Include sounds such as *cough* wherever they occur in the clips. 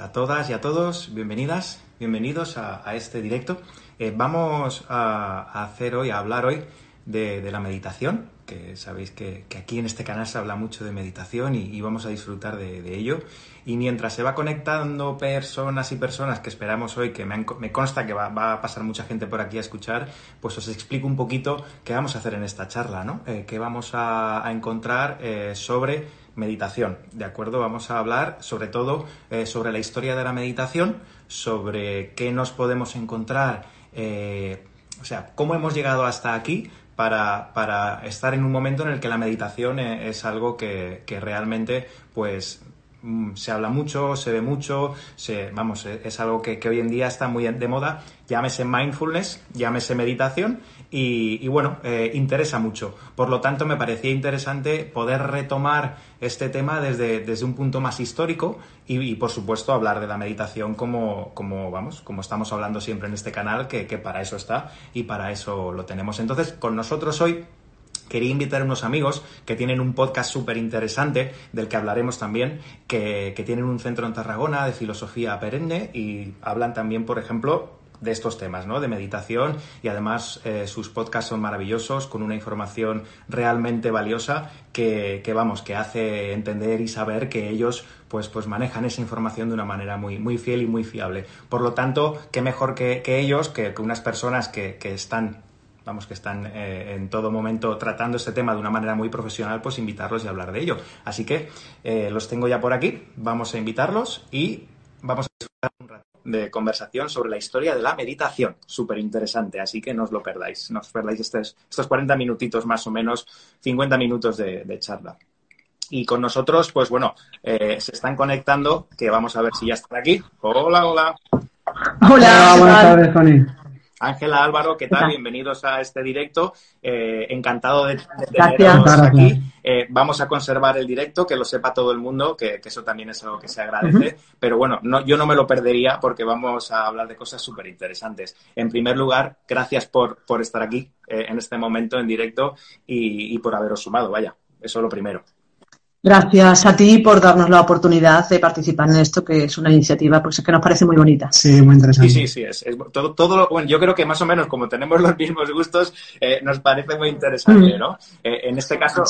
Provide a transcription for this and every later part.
a todas y a todos, bienvenidas, bienvenidos a, este directo. Eh, vamos a, hacer hoy, a hablar hoy de, la meditación, que sabéis que, aquí en este canal se habla mucho de meditación y, vamos a disfrutar de, ello. Y mientras se va conectando personas y personas que esperamos hoy, que me, consta que va, a pasar mucha gente por aquí a escuchar, pues os explico un poquito qué vamos a hacer en esta charla, ¿no? Eh, qué vamos a, encontrar eh, sobre meditación, ¿de acuerdo? Vamos a hablar sobre todo eh, sobre la historia de la meditación, sobre qué nos podemos encontrar, eh, o sea, cómo hemos llegado hasta aquí para, para, estar en un momento en el que la meditación eh, es algo que, que realmente pues Mm, se habla mucho, se ve mucho, se, vamos, es algo que, hoy en día está muy de moda, llámese mindfulness, llámese meditación y, bueno, eh, interesa mucho. Por lo tanto, me parecía interesante poder retomar este tema desde, desde un punto más histórico y, por supuesto, hablar de la meditación como, como, vamos, como estamos hablando siempre en este canal, que, que para eso está y para eso lo tenemos. Entonces, con nosotros hoy quería invitar a unos amigos que tienen un podcast súper interesante, del que hablaremos también, que, tienen un centro en Tarragona de filosofía perenne y hablan también, por ejemplo, de estos temas, ¿no? De meditación y además eh, sus podcasts son maravillosos, con una información realmente valiosa que, vamos, que hace entender y saber que ellos pues, pues manejan esa información de una manera muy, muy fiel y muy fiable. Por lo tanto, qué mejor que, ellos, que, unas personas que, que están vamos, que están eh, en todo momento tratando este tema de una manera muy profesional, pues invitarlos y hablar de ello. Así que eh, los tengo ya por aquí, vamos a invitarlos y vamos a disfrutar un rato de conversación sobre la historia de la meditación. Súper interesante, así que no os lo perdáis, no os perdáis estos, estos 40 minutitos más o menos, 50 minutos de, charla. Y con nosotros, pues bueno, eh, se están conectando, que vamos a ver si ya están aquí. Hola, hola. Hola, buenas tardes, Tony. Ángela Álvaro, ¿qué tal? Bienvenidos a este directo. Eh, encantado de, teneros aquí. Eh, vamos a conservar el directo, que lo sepa todo el mundo, que, eso también es algo que se agradece. Pero bueno, no, yo no me lo perdería porque vamos a hablar de cosas súper interesantes. En primer lugar, gracias por, por estar aquí eh, en este momento en directo y, y por haberos sumado. Vaya, eso es lo primero. Gracias a ti por darnos la oportunidad de participar en esto, que es una iniciativa pues, que nos parece muy bonita. Sí, muy interesante. Sí, sí, sí. Es, todo, todo, bueno, yo creo que más o menos como tenemos los mismos gustos, eh, nos parece muy interesante, mm. ¿no? Eh, en este caso,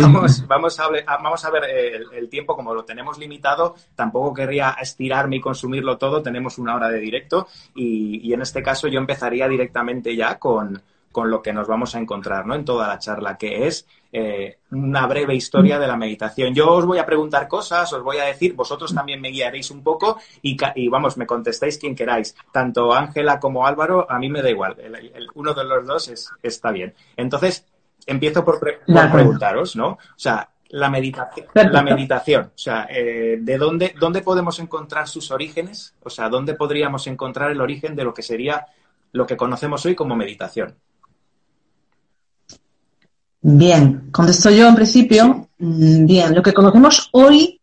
vamos, vamos, a, vamos a ver el, tiempo, como lo tenemos limitado, tampoco querría estirarme y consumirlo todo, tenemos una hora de directo y, y en este caso yo empezaría directamente ya con, con lo que nos vamos a encontrar ¿no? en toda la charla, que es eh, una breve historia de la meditación. Yo os voy a preguntar cosas, os voy a decir, vosotros también me guiaréis un poco y, vamos, me contestéis quien queráis. Tanto Ángela como Álvaro, a mí me da igual. uno de los dos es, está bien. Entonces, empiezo por, preguntaros, ¿no? O sea, la meditación, la meditación, o sea, eh, ¿de dónde, dónde podemos encontrar sus orígenes? O sea, ¿dónde podríamos encontrar el origen de lo que sería lo que conocemos hoy como meditación? Bien, contesto yo en principio. Mm, bien, lo que conocemos hoy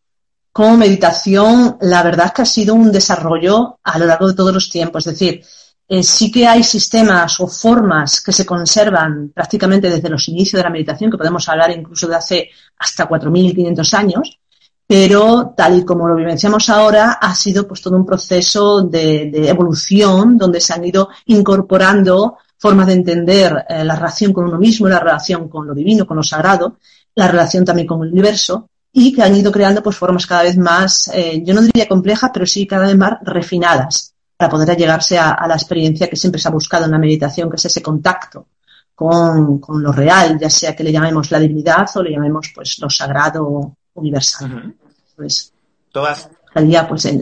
como meditación, la verdad es que ha sido un desarrollo a lo largo de todos los tiempos. Es decir, eh, sí que hay sistemas o formas que se conservan prácticamente desde los inicios de la meditación, que podemos hablar incluso de hace hasta 4.500 años, pero tal y como lo vivenciamos ahora, ha sido pues todo un proceso de evolución donde se han ido incorporando forma de entender eh, la relación con uno mismo, la relación con lo divino, con lo sagrado, la relación también con el universo, y que han ido creando pues formas cada vez más, eh, yo no diría complejas, pero sí cada vez más refinadas para poder llegarse a, la experiencia que siempre se ha buscado en la meditación, que es ese contacto con, lo real, ya sea que le llamemos la divinidad o le llamemos pues lo sagrado universal. pues, Todas, pues en,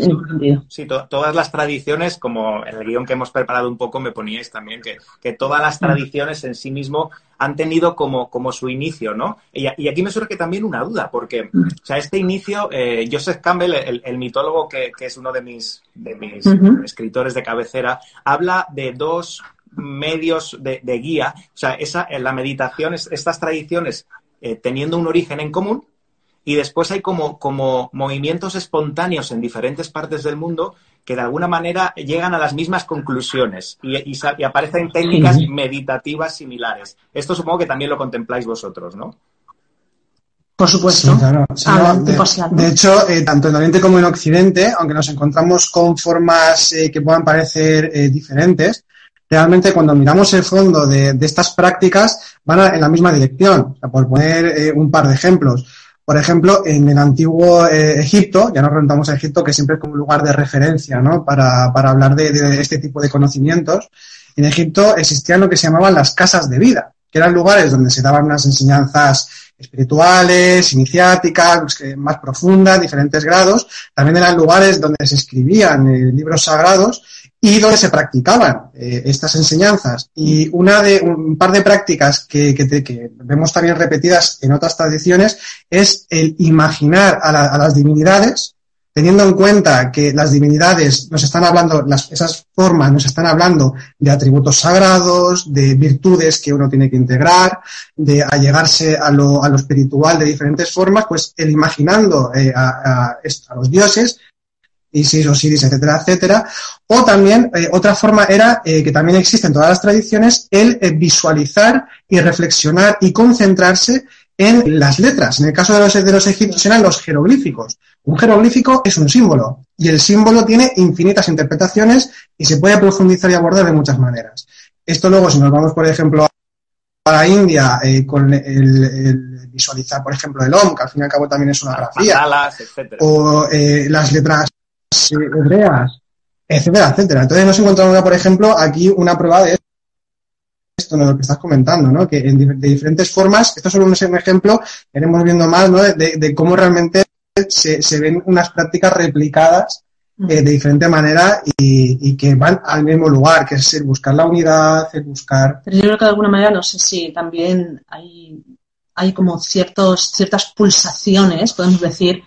Sí, todas las tradiciones, como en el guion que hemos preparado un poco me poníais también, que, que todas las mm. tradiciones en sí mismo han tenido como, como su inicio, ¿no? Y, aquí me surge también una duda, porque, mm. o sea, este inicio, eh, Joseph Campbell, el, mitólogo que, es uno de mis, de mis escritores de cabecera, habla de dos medios de, guía, o sea, esa, la meditación, estas tradiciones eh, teniendo un origen en común, y después hay como, como movimientos espontáneos en diferentes partes del mundo que de alguna manera llegan a las mismas conclusiones y, y, aparecen técnicas meditativas similares. Esto supongo que también lo contempláis vosotros, ¿no? Por supuesto. Ah, de, hecho, eh, tanto en Oriente como en Occidente, aunque nos encontramos con formas eh, que puedan parecer eh, diferentes, realmente cuando miramos el fondo de, estas prácticas van en la misma dirección. por poner un par de ejemplos. Por ejemplo, en el antiguo Egipto, ya nos remontamos a Egipto, que siempre es como un lugar de referencia ¿no? para, hablar de, de este tipo de conocimientos, en Egipto existían lo que se llamaban las casas de vida, que eran lugares donde se daban unas enseñanzas espirituales, iniciáticas, pues, más profundas, diferentes grados. También eran lugares donde se escribían eh, libros sagrados y donde se practicaban eh, estas enseñanzas. Y una de, un par de prácticas que, que, vemos también repetidas en otras tradiciones es el imaginar a las divinidades teniendo en cuenta que las divinidades nos están hablando, esas formas nos están hablando de atributos sagrados, de virtudes que uno tiene que integrar, de allegarse a lo, a lo espiritual de diferentes formas, pues el imaginando eh, a, a, los dioses, Isis, Osiris, etcétera, etcétera. O también, eh, otra forma era, eh, que también existe en todas las tradiciones, el visualizar y reflexionar y concentrarse en las letras. En el caso de los, de los egipcios eran los jeroglíficos. Un jeroglífico es un símbolo y el símbolo tiene infinitas interpretaciones y se puede profundizar y abordar de muchas maneras. Esto luego, si nos vamos, por ejemplo, a la India eh, con el, visualizar, por ejemplo, el OM, que al fin y al cabo también es una grafía, o eh, las letras hebreas, etcétera, etcétera. Entonces hemos encontrado, por ejemplo, aquí una prueba de esto, ¿no? lo que estás comentando, ¿no? Que de diferentes formas, esto solo es un ejemplo, iremos viendo más, ¿no? De, cómo realmente se, ven unas prácticas replicadas eh, de diferente manera y, que van al mismo lugar, que es el buscar la unidad, el buscar... Pero yo creo que de alguna manera, no sé si también hay, hay como ciertos, ciertas pulsaciones, podemos decir,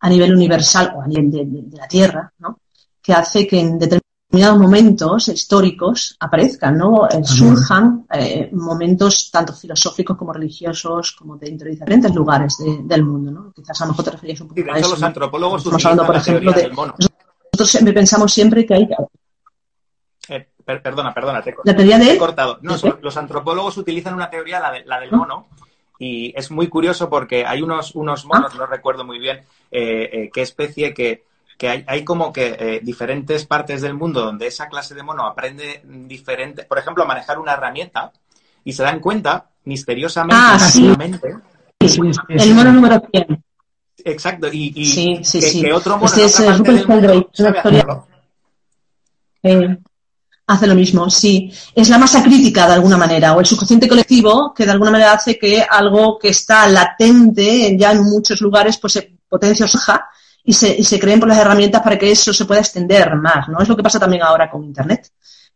a nivel universal o a nivel de, de la Tierra, ¿no? que hace que en determinados determinados momentos históricos aparezcan, ¿no? Eh, surjan eh, momentos tanto filosóficos como religiosos, como dentro de diferentes lugares del mundo, ¿no? Quizás a lo mejor te referías un poco a eso. los antropólogos Estamos hablando, por ejemplo, de... Nosotros pensamos siempre que hay... Eh, perdona, perdona, te, ¿La teoría de he cortado. No, los antropólogos utilizan una teoría, la, de, la del mono, y es muy curioso porque hay unos, unos monos, ah. no recuerdo muy bien qué especie, que que hay, hay como que eh, diferentes partes del mundo donde esa clase de mono aprende diferente, por ejemplo, a manejar una herramienta y se dan cuenta misteriosamente, ah, el mono número 100. Exacto, y, y que, otro mono este es, mundo eh, hace lo mismo, sí. Es la masa crítica de alguna manera, o el subconsciente colectivo que de alguna manera hace que algo que está latente ya en muchos lugares pues se potencia o y se, y se creen por las herramientas para que eso se pueda extender más, ¿no? Es lo que pasa también ahora con Internet,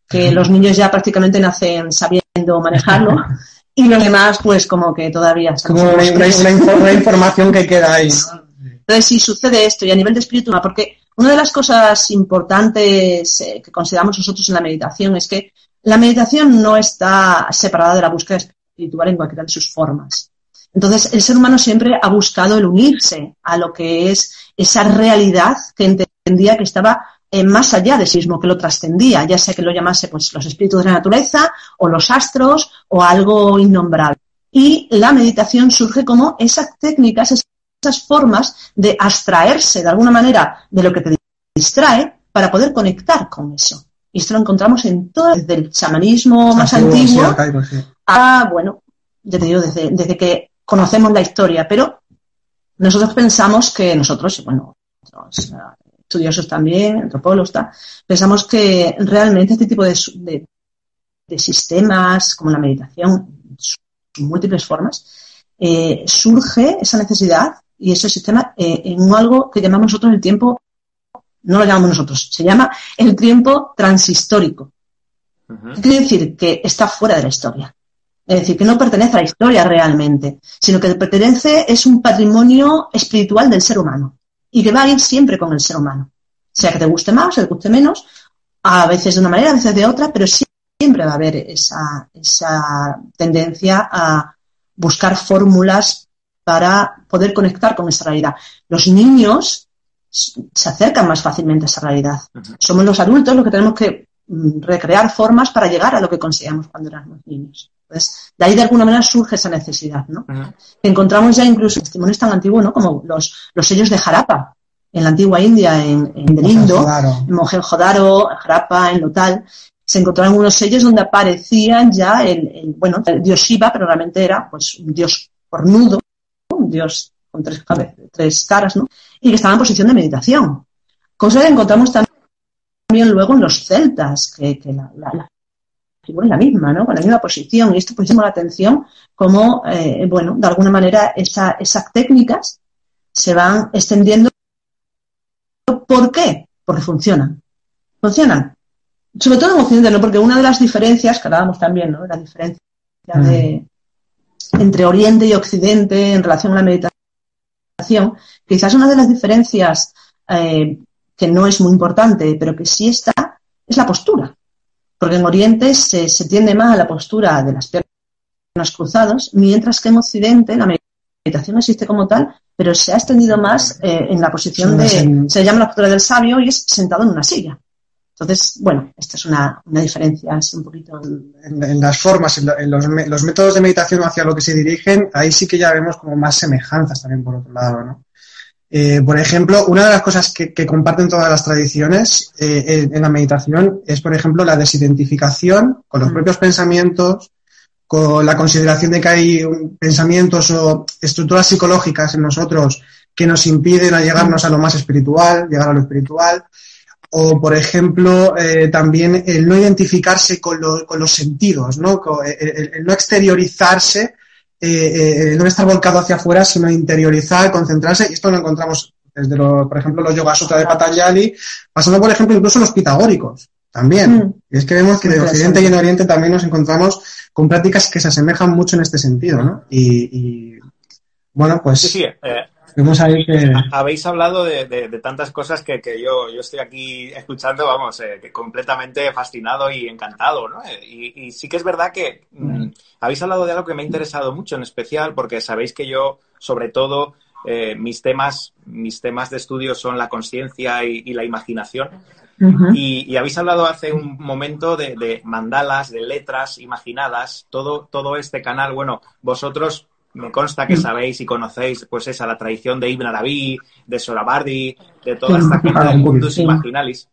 que los niños ya prácticamente nacen sabiendo manejarlo *laughs* y los demás pues como que todavía... Como una, información que queda ahí, Entonces, si sucede esto y a nivel de espíritu, porque una de las cosas importantes eh, que consideramos nosotros en la meditación es que la meditación no está separada de la búsqueda espiritual en cualquiera de sus formas. Entonces, el ser humano siempre ha buscado el unirse a lo que es esa realidad que entendía que estaba eh, más allá de sí mismo, que lo trascendía, ya sea que lo llamase pues, los espíritus de la naturaleza o los astros o algo innombrable. Y la meditación surge como esas técnicas, esas formas de abstraerse de alguna manera de lo que te distrae para poder conectar con eso. Y esto lo encontramos en todo, desde el chamanismo más antiguo, a, bueno, ya te digo, desde, desde que conocemos la historia, pero nosotros pensamos que nosotros, bueno, los eh, estudiosos también, antropólogos, pensamos que realmente este tipo de, de, sistemas, como la meditación, sus múltiples formas, eh, surge esa necesidad y ese sistema eh, en algo que llamamos nosotros el tiempo, no lo llamamos nosotros, se llama el tiempo transhistórico. Quiere decir que está fuera de la historia. Es decir, que no pertenece a la historia realmente, sino que pertenece, es un patrimonio espiritual del ser humano y que va a ir siempre con el ser humano. Sea que te guste más, o te guste menos, a veces de una manera, a veces de otra, pero siempre va a haber esa, esa tendencia a buscar fórmulas para poder conectar con esa realidad. Los niños se acercan más fácilmente a esa realidad. Somos los adultos los que tenemos que recrear formas para llegar a lo que conseguíamos cuando éramos niños. Entonces, de ahí de alguna manera surge esa necesidad, ¿no? Encontramos ya incluso testimonios tan antiguos, ¿no? Como los, los sellos de Jarapa, en la antigua India, en, en Delindo, en Mohenjo-Daro, en Jarapa, en Lotal, se encontraron unos sellos donde aparecían ya el, bueno, el dios Shiva, pero realmente era pues un dios cornudo, un dios con tres, tres caras, ¿no? Y que estaba en posición de meditación. Cosa que encontramos también luego en los celtas, que, la, la, figura es la misma, ¿no? Con la misma posición. Y esto pues llama la atención como, eh, bueno, de alguna manera esa, esas técnicas se van extendiendo. ¿Por qué? Porque funcionan. Funcionan sobre todo en Occidente, ¿no? Porque una de las diferencias, que hablábamos también, ¿no? La diferencia de, entre Oriente y Occidente en relación a la meditación, quizás una de las diferencias eh, que no es muy importante, pero que sí está, es la postura. Porque en Oriente se, se tiende más a la postura de las piernas cruzadas, mientras que en Occidente la meditación existe como tal, pero se ha extendido más eh, en la posición de, se llama la postura del sabio y es sentado en una silla. Entonces, bueno, esta es una, diferencia, es un poquito... En, las formas, en, los, métodos de meditación hacia lo que se dirigen, ahí sí que ya vemos como más semejanzas también por otro lado, ¿no? Eh, por ejemplo, una de las cosas que, comparten todas las tradiciones eh, en la meditación es, por ejemplo, la desidentificación con los mm. propios pensamientos, con la consideración de que hay pensamientos o estructuras psicológicas en nosotros que nos impiden llegarnos a lo más espiritual, llegar a lo espiritual, o, por ejemplo, eh, también el no identificarse con, los sentidos, ¿no? El, no exteriorizarse, eh, eh, no estar volcado hacia afuera, sino interiorizar, concentrarse. Y esto lo encontramos desde, por ejemplo, los Yoga Sutra de Patanjali, pasando, por ejemplo, incluso los pitagóricos también. Mm. Y es que vemos que de Occidente y en Oriente también nos encontramos con prácticas que se asemejan mucho en este sentido, ¿no? Y, bueno, pues... Sí, sí, habéis hablado de, tantas cosas que, yo, yo, estoy aquí escuchando, vamos, eh, completamente fascinado y encantado, ¿no? Eh, y, sí que es verdad que mm, habéis hablado de algo que me ha interesado mucho en especial, porque sabéis que yo, sobre todo, eh, mis temas, mis temas de estudio son la conciencia y, la imaginación. y, habéis hablado hace un momento de, de, mandalas, de letras imaginadas, todo, todo este canal. Bueno, vosotros me consta que sabéis y conocéis, pues esa, la tradición de Ibn Arabi, de Sorabardi, de toda esta gente del mundo imaginalis.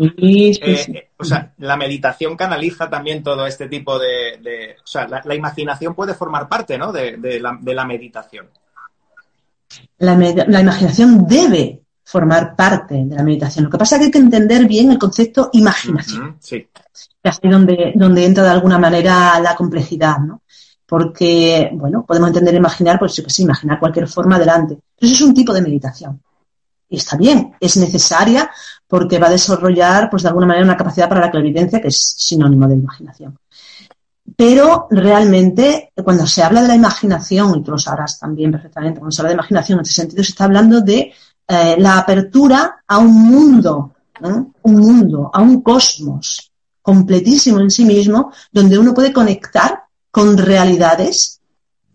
Eh, eh, o sea, la meditación canaliza también todo este tipo de... o sea, la, imaginación puede formar parte, ¿no? De, la, meditación. La, imaginación debe formar parte de la meditación. Lo que pasa es que hay que entender bien el concepto imaginación. sí. Es donde, donde entra de alguna manera la complejidad, ¿no? Porque, bueno, podemos entender imaginar, pues yo que sé, imaginar cualquier forma adelante. Eso es un tipo de meditación. Y está bien, es necesaria porque va a desarrollar, pues de alguna manera, una capacidad para la clarividencia que es sinónimo de imaginación. Pero realmente, cuando se habla de la imaginación, y tú lo sabrás también perfectamente, cuando se habla de imaginación en ese sentido, se está hablando de eh, la apertura a un mundo, un mundo, a un cosmos completísimo en sí mismo, donde uno puede conectar con realidades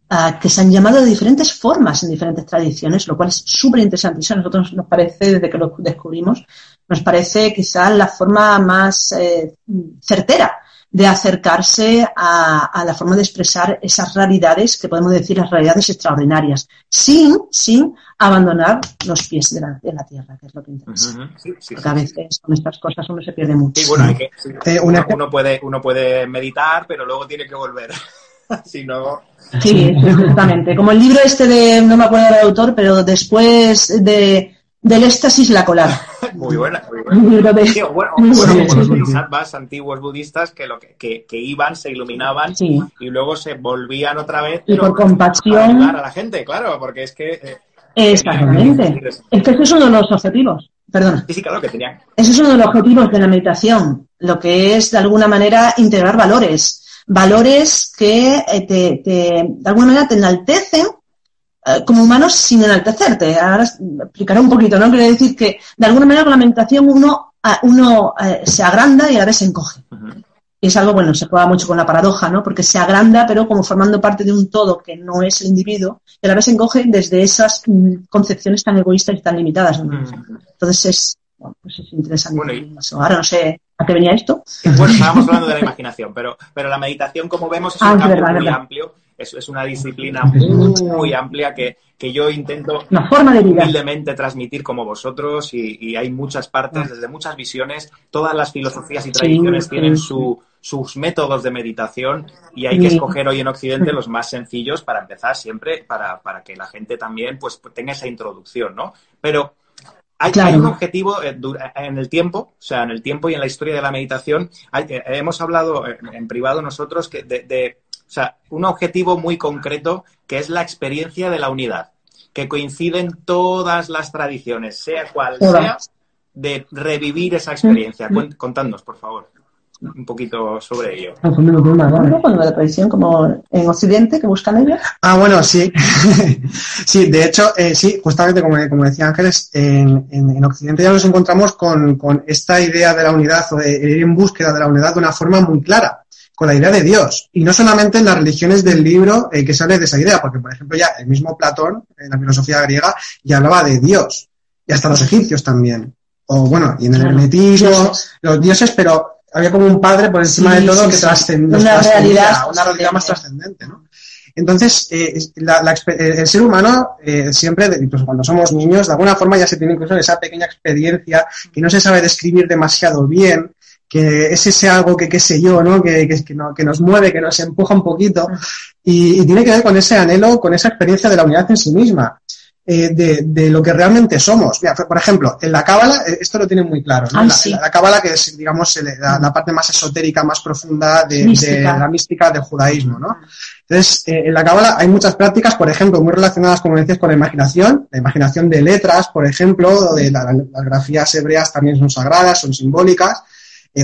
ah, que se han llamado de diferentes formas en diferentes tradiciones, lo cual es súper interesante. Eso a nosotros nos parece, desde que lo descubrimos, nos parece quizás la forma más eh, certera de acercarse a, la forma de expresar esas realidades que podemos decir las realidades extraordinarias, sin, sin abandonar los pies de la, tierra, que es lo que interesa. Porque a veces con estas cosas uno se pierde mucho. Sí, bueno, hay que, eh, uno, puede, uno puede meditar, pero luego tiene que volver. *laughs* si no... Sí, exactamente. Como el libro este de, no me acuerdo del autor, pero después de del éxtasis la colada. *laughs* muy buena, muy buena. bueno, como los bodhisattvas antiguos budistas que, lo que, que, iban, se iluminaban y luego se volvían otra vez. Y por compasión. a la gente, claro, porque es que. Eh, Exactamente. Es que ese es uno de los objetivos. Perdona. Sí, sí, claro que tenían. Ese es uno de los objetivos de la meditación. Lo que es, de alguna manera, integrar valores. Valores que eh, te, te, de alguna manera te enaltecen eh, como humanos sin enaltecerte. Ahora explicaré un poquito, ¿no? Quiere decir que de alguna manera con la meditación uno, uno eh, se agranda y a la vez se encoge. Y es algo, bueno, se juega mucho con la paradoja, ¿no? Porque se agranda, pero como formando parte de un todo que no es el individuo, y a la vez se encoge desde esas mm, concepciones tan egoístas y tan limitadas. Entonces es, pues es interesante. Ahora no sé ¿A qué venía esto? Bueno, estábamos hablando de la imaginación, pero, pero la meditación, como vemos, es un ah, campo muy amplio. Es, es, una disciplina muy, amplia que, que, yo intento humildemente transmitir como vosotros y, hay muchas partes, ah. desde muchas visiones. Todas las filosofías y tradiciones tienen su, sus métodos de meditación y hay que escoger hoy en Occidente los más sencillos para empezar siempre, para, para que la gente también pues tenga esa introducción, ¿no? Pero hay, un objetivo eh, en el tiempo, o sea, en el tiempo y en la historia de la meditación. Eh, hemos hablado en, privado nosotros que de, o sea, un objetivo muy concreto que es la experiencia de la unidad, que coinciden todas las tradiciones, sea cual sea, de revivir esa experiencia. Contadnos, por favor un poquito sobre ello. Cuando la tradición como en Occidente que buscan ellos. Ah, bueno, sí. *laughs* sí, de hecho, eh, sí, justamente como, como decía Ángeles, en, en, Occidente ya nos encontramos con, con, esta idea de la unidad o de ir en búsqueda de la unidad de una forma muy clara, con la idea de Dios. Y no solamente en las religiones del libro eh, que sale de esa idea, porque por ejemplo ya el mismo Platón, en la filosofía griega, ya hablaba de Dios. Y hasta los egipcios también. O bueno, y en el hermetismo, los dioses, pero había como un padre por encima de todo que trascendía, una realidad, una realidad más trascendente, ¿no? Entonces, eh, el ser humano eh, siempre, incluso cuando somos niños, de alguna forma ya se tiene incluso esa pequeña experiencia que no se sabe describir demasiado bien, que es ese algo que, qué sé yo, ¿no? Que, que, que, nos mueve, que nos empuja un poquito, y, y, tiene que ver con ese anhelo, con esa experiencia de la unidad en sí misma. Eh, de, lo que realmente somos. Mira, por ejemplo, en la cábala, eh, esto lo tienen muy claro. ¿no? la, cábala, que es, digamos, la, parte más esotérica, más profunda de, la mística del judaísmo, ¿no? Entonces, eh, en la cábala hay muchas prácticas, por ejemplo, muy relacionadas, como decías, con la imaginación, la imaginación de letras, por ejemplo, de las grafías hebreas también son sagradas, son simbólicas,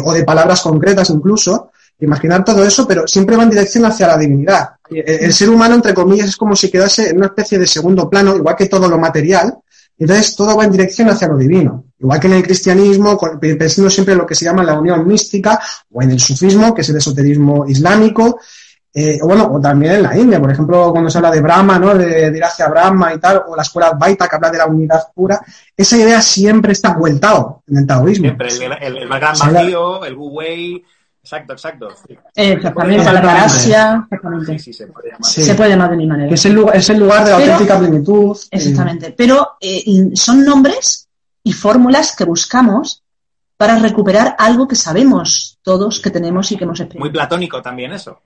o de palabras concretas incluso imaginar todo eso, pero siempre va en dirección hacia la divinidad. El, ser humano, entre comillas, es como si quedase en una especie de segundo plano, igual que todo lo material, entonces todo va en dirección hacia lo divino. Igual que en el cristianismo, pensando siempre en lo que se llama la unión mística, o en el sufismo, que es el esoterismo islámico, eh, o bueno, o también en la India, por ejemplo, cuando se habla de Brahma, ¿no? De, ir hacia Brahma y tal, o la escuela Baita que habla de la unidad pura, esa idea siempre está vueltado en el taoísmo. Siempre, el, el, gran vacío, el Wu Wei, Exacto, exacto. Exactamente, la galaxia. Exactamente. Sí, se puede llamar. Se puede llamar de mi manera. es el lugar, es el lugar de la auténtica plenitud. Exactamente. Pero eh, son nombres y fórmulas que buscamos para recuperar algo que sabemos todos que tenemos y que hemos experimentado. Muy platónico también eso.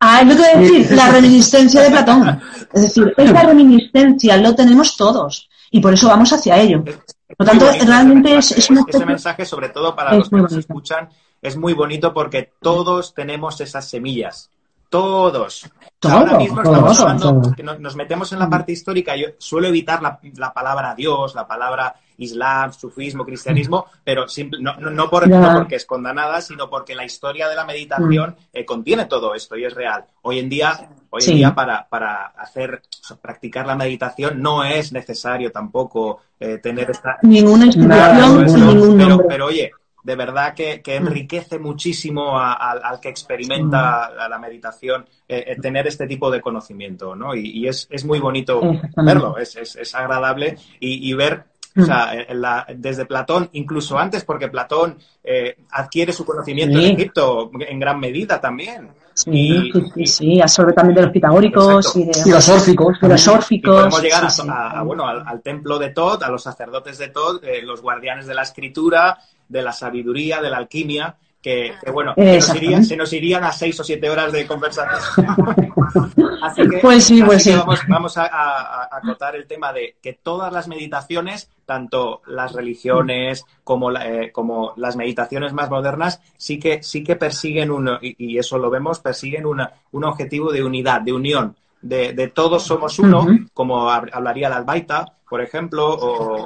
Ah, es lo que decir, la reminiscencia de Platón. Es decir, esa reminiscencia lo tenemos todos y por eso vamos hacia ello. Por lo tanto, realmente es, es, Ese mensaje, sobre todo para los que nos escuchan, es muy bonito porque todos tenemos esas semillas. Todos. Ahora mismo estamos hablando, nos, metemos en la parte histórica. Yo suelo evitar la, palabra Dios, la palabra Islam, sufismo, cristianismo, pero no, no, por, porque esconda nada, sino porque la historia de la meditación eh, contiene todo esto y es real. Hoy en día, hoy en día para, para hacer, practicar la meditación no es necesario tampoco eh, tener esta... Ninguna institución, pero, pero oye, de verdad que, mm. enriquece muchísimo al que experimenta mm. la meditación eh, tener este tipo de conocimiento, ¿no? Y, es, muy bonito verlo, es, agradable y, ver o sea, mm. desde Platón, incluso antes, porque Platón eh, adquiere su conocimiento en Egipto en gran medida también. Sí, sí, sí, absorbe también de los pitagóricos y, de, los órficos. los órficos. podemos llegar a, bueno, al, templo de Tod, a los sacerdotes de Tod, los guardianes de la escritura, de la sabiduría, de la alquimia, que, bueno, se nos irían a seis o siete horas de conversación. *laughs* así que, pues sí, pues sí. Vamos, a, acotar el tema de que todas las meditaciones, tanto las religiones como, eh, como las meditaciones más modernas, sí que, sí que persiguen, uno y, eso lo vemos, persiguen una, un objetivo de unidad, de unión. De, de todos somos uno, como hablaría la Albaita, por ejemplo, o,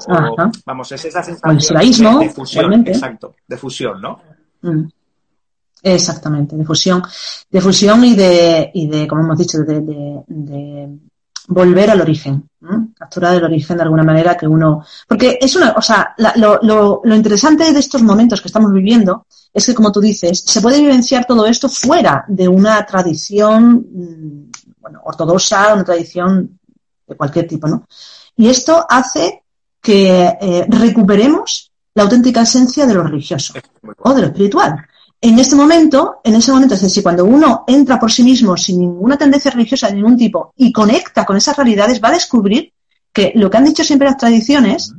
vamos, es esa sensación de, fusión, exacto, de fusión, ¿no? Mm. Exactamente, de fusión, de fusión y de, y de como hemos dicho, de, volver al origen, capturar el origen de alguna manera que uno, porque es una, o sea, lo, lo, interesante de estos momentos que estamos viviendo es que, como tú dices, se puede vivenciar todo esto fuera de una tradición, mm, bueno, ortodoxa, una tradición de cualquier tipo, ¿no? Y esto hace que eh, recuperemos la auténtica esencia de lo religioso o de lo espiritual. En este momento, en ese momento, es decir, cuando uno entra por sí mismo sin ninguna tendencia religiosa de ningún tipo y conecta con esas realidades, va a descubrir que lo que han dicho siempre las tradiciones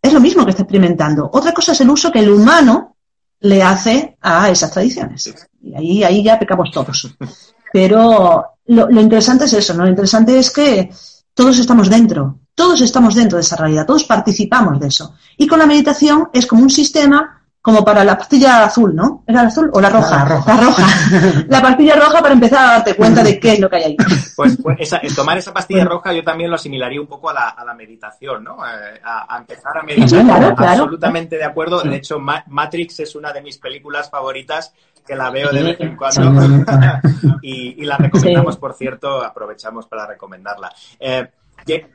es lo mismo que está experimentando. Otra cosa es el uso que el humano le hace a esas tradiciones. Y ahí, ahí ya pecamos todos. *laughs* Pero lo, lo interesante es eso, ¿no? Lo interesante es que todos estamos dentro, todos estamos dentro de esa realidad, todos participamos de eso. Y con la meditación es como un sistema como para la pastilla azul, ¿no? ¿Era la azul o la roja? La roja. La roja. *laughs* la pastilla roja para empezar a darte cuenta de qué es lo que hay ahí. Pues, pues esa, tomar esa pastilla roja yo también lo asimilaría un poco a la, a la meditación, ¿no? Eh, a, a, empezar a meditar. Sí, claro, claro. Absolutamente de acuerdo. De hecho, Ma Matrix es una de mis películas favoritas que la veo de vez en cuando *laughs* y, y, la recomendamos, sí. por cierto, aprovechamos para recomendarla. Eh,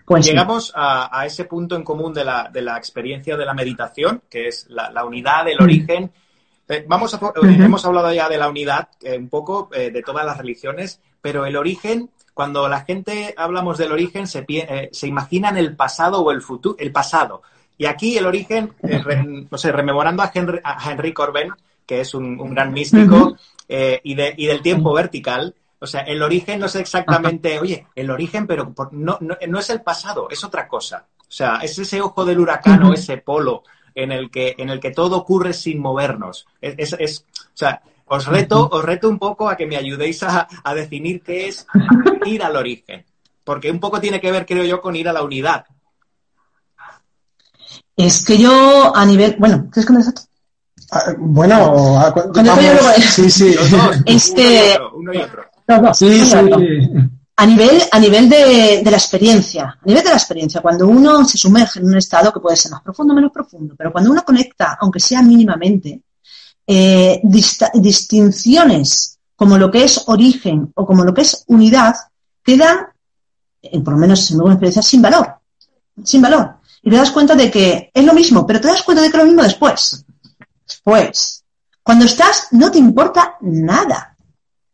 pues Llegamos sí. a, a, ese punto en común de la, de la, experiencia de la meditación, que es la, la unidad, el origen. Eh, vamos a, uh -huh. Hemos hablado ya de la unidad eh, un poco eh, de todas las religiones, pero el origen, cuando la gente hablamos del origen, se, eh, se imaginan el pasado o el futuro, el pasado. Y aquí el origen, re, no sé, rememorando a Henry, a Henry Corbin, que es un, un gran místico, uh -huh. y, de, y del tiempo vertical, o sea, el origen no es exactamente, oye, el origen, pero no, no, no, es el pasado, es otra cosa. O sea, es ese ojo del huracán o ese polo en el que, en el que todo ocurre sin movernos. Es, es, es o sea, os reto, os reto un poco a que me ayudéis a, a, definir qué es ir al origen. Porque un poco tiene que ver, creo yo, con ir a la unidad. Es que yo, a nivel, bueno, ¿quieres contestar? Ah, bueno, cuando vamos, yo sí, sí. Dos, *laughs* es que uno y otro. No, no, sí, sí. A nivel, a nivel de, de, la experiencia, a nivel de la experiencia, cuando uno se sumerge en un estado que puede ser más profundo o menos profundo, pero cuando uno conecta, aunque sea mínimamente, eh, dist distinciones como lo que es origen o como lo que es unidad, quedan, eh, por lo menos en mi experiencia, sin valor. Sin valor. Y te das cuenta de que es lo mismo, pero te das cuenta de que es lo mismo después. Después. Cuando estás, no te importa nada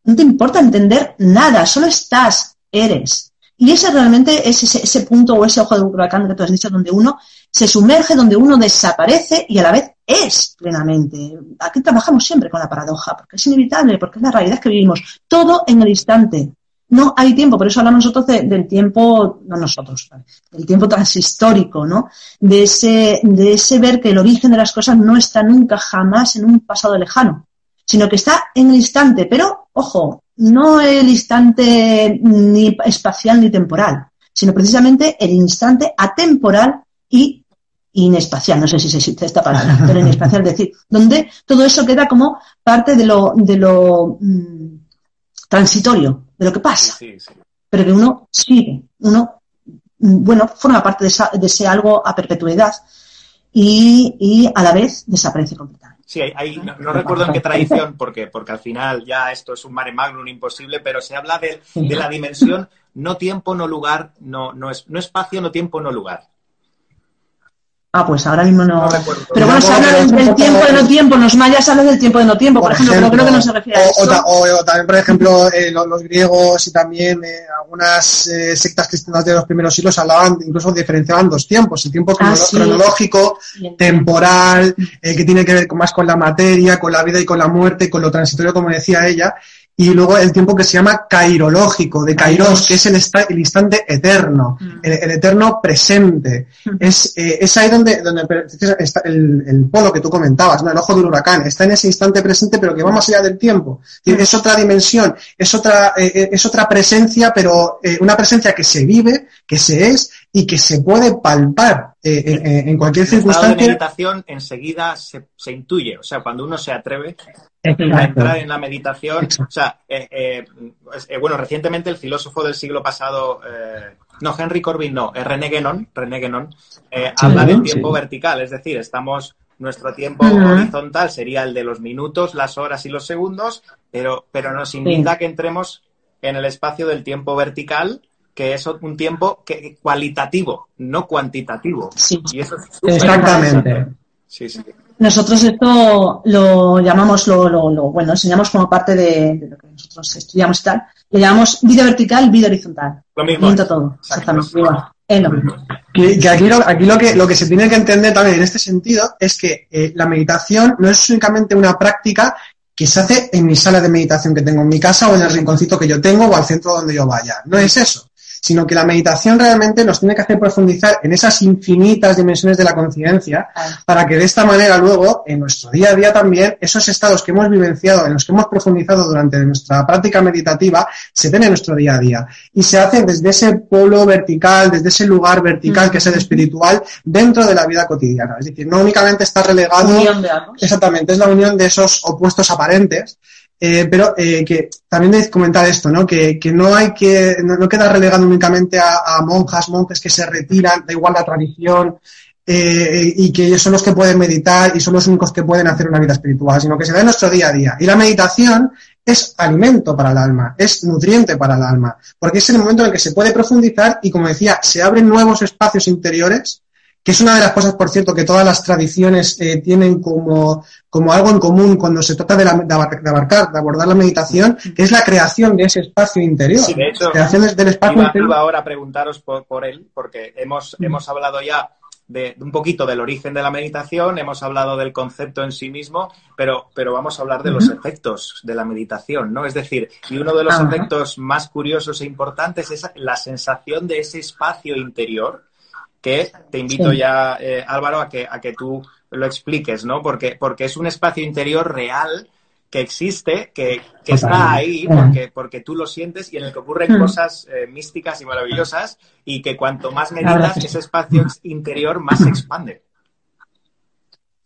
no te importa entender nada, solo estás, eres. Y ese realmente es ese, ese punto o ese ojo de huracán que tú has dicho, donde uno se sumerge, donde uno desaparece y a la vez es plenamente. Aquí trabajamos siempre con la paradoja, porque es inevitable, porque es la realidad que vivimos. Todo en el instante. No hay tiempo, por eso hablamos nosotros de, del tiempo, no nosotros, del tiempo transhistórico, ¿no? De ese, de ese ver que el origen de las cosas no está nunca jamás en un pasado lejano, sino que está en el instante, pero, ojo, no el instante ni espacial ni temporal, sino precisamente el instante atemporal y inespacial, no sé si se existe esta palabra, *laughs* pero inespacial, es decir, donde todo eso queda como parte de lo, de lo mmm, transitorio, de lo que pasa, sí, sí, sí. pero que uno sigue, uno, bueno, forma parte de, esa, de ese algo a perpetuidad y, y a la vez desaparece completamente. Sí, hay, no, no, recuerdo en qué tradición, porque, porque al final ya esto es un mare magnum imposible, pero se habla de, de la dimensión no tiempo, no lugar, no, no, es, no espacio, no tiempo, no lugar. Ah, pues ahora mismo no. no pero bueno, se habla del, del tiempo de no tiempo. Los mayas hablan del tiempo de no tiempo, por, por ejemplo, ejemplo, pero creo que no se refiere a eso. O, o, o también, por ejemplo, eh, los, los, griegos y también eh, algunas eh, sectas cristianas de los primeros siglos hablaban, incluso diferenciaban dos tiempos: el tiempo ah, cronológico, sí. temporal, eh, que tiene que ver más con la materia, con la vida y con la muerte, con lo transitorio, como decía ella, y luego el tiempo que se llama cairológico, de kairos, que es el, el instante eterno, mm. el, el, eterno presente. Mm. Es, eh, es ahí donde, donde está el, el, polo que tú comentabas, ¿no? el ojo del huracán, está en ese instante presente, pero que va más allá del tiempo. Mm. Es otra dimensión, es otra, eh, es otra presencia, pero eh, una presencia que se vive, que se es y que se puede palpar eh, en, en, cualquier el circunstancia. de meditación enseguida se, se, intuye, o sea, cuando uno se atreve *laughs* a entrar en la meditación, Exacto. o sea, eh, eh, eh, bueno, recientemente el filósofo del siglo pasado, no, Henry Corbin, no, René Guénon, René Guénon sí, habla del tiempo sí. vertical, es decir, estamos, nuestro tiempo uh -huh. horizontal sería el de los minutos, las horas y los segundos, pero, pero nos invita sí. que entremos en el espacio del tiempo vertical, que es un tiempo que, cualitativo, no cuantitativo. Sí. Y eso es Exactamente. Sí, sí. Nosotros esto lo llamamos, lo, lo, lo bueno, enseñamos como parte de, de, lo que nosotros estudiamos y tal. Le llamamos vida vertical, vida horizontal. Lo mismo. Miento todo, exactamente. Igual. Es lo mismo. Que, aquí, lo, aquí lo, que, lo que se tiene que entender también en este sentido es que eh, la meditación no es únicamente una práctica que se hace en mi sala de meditación que tengo en mi casa o en el rinconcito que yo tengo o al centro donde yo vaya. No es eso sino que la meditación realmente nos tiene que hacer profundizar en esas infinitas dimensiones de la conciencia para que de esta manera luego, en nuestro día a día también, esos estados que hemos vivenciado, en los que hemos profundizado durante nuestra práctica meditativa, se den en nuestro día a día. Y se hacen desde ese polo vertical, desde ese lugar vertical que es el espiritual, dentro de la vida cotidiana. Es decir, no únicamente está relegado. Exactamente, es la unión de esos opuestos aparentes eh, pero eh, que también de comentar esto, ¿no? Que, que no hay que, no, queda relegado únicamente a, monjas, monjes que se retiran, da igual la tradición, eh, y que ellos son los que pueden meditar y son los únicos que pueden hacer una vida espiritual, sino que se da en nuestro día a día. Y la meditación es alimento para el alma, es nutriente para el alma, porque es el momento en el que se puede profundizar y, como decía, se abren nuevos espacios interiores que es una de las cosas, por cierto, que todas las tradiciones eh, tienen como, como algo en común cuando se trata de, abarcar, de abordar la meditación, que es la creación de ese espacio interior. Sí, de hecho, del espacio iba, interior. ahora a preguntaros por, él, porque hemos, mm. hemos hablado ya de, un poquito del origen de la meditación, hemos hablado del concepto en sí mismo, pero, pero vamos a hablar de los efectos de la meditación, ¿no? Es decir, y uno de los efectos más curiosos e importantes es la sensación de ese espacio interior que te invito ya, eh, Álvaro, a que, a que tú lo expliques, ¿no? Porque, porque es un espacio interior real que existe, que, está ahí, porque, porque tú lo sientes y en el que ocurren mm. cosas eh, místicas y maravillosas y que cuanto más meditas, ese espacio interior más se expande.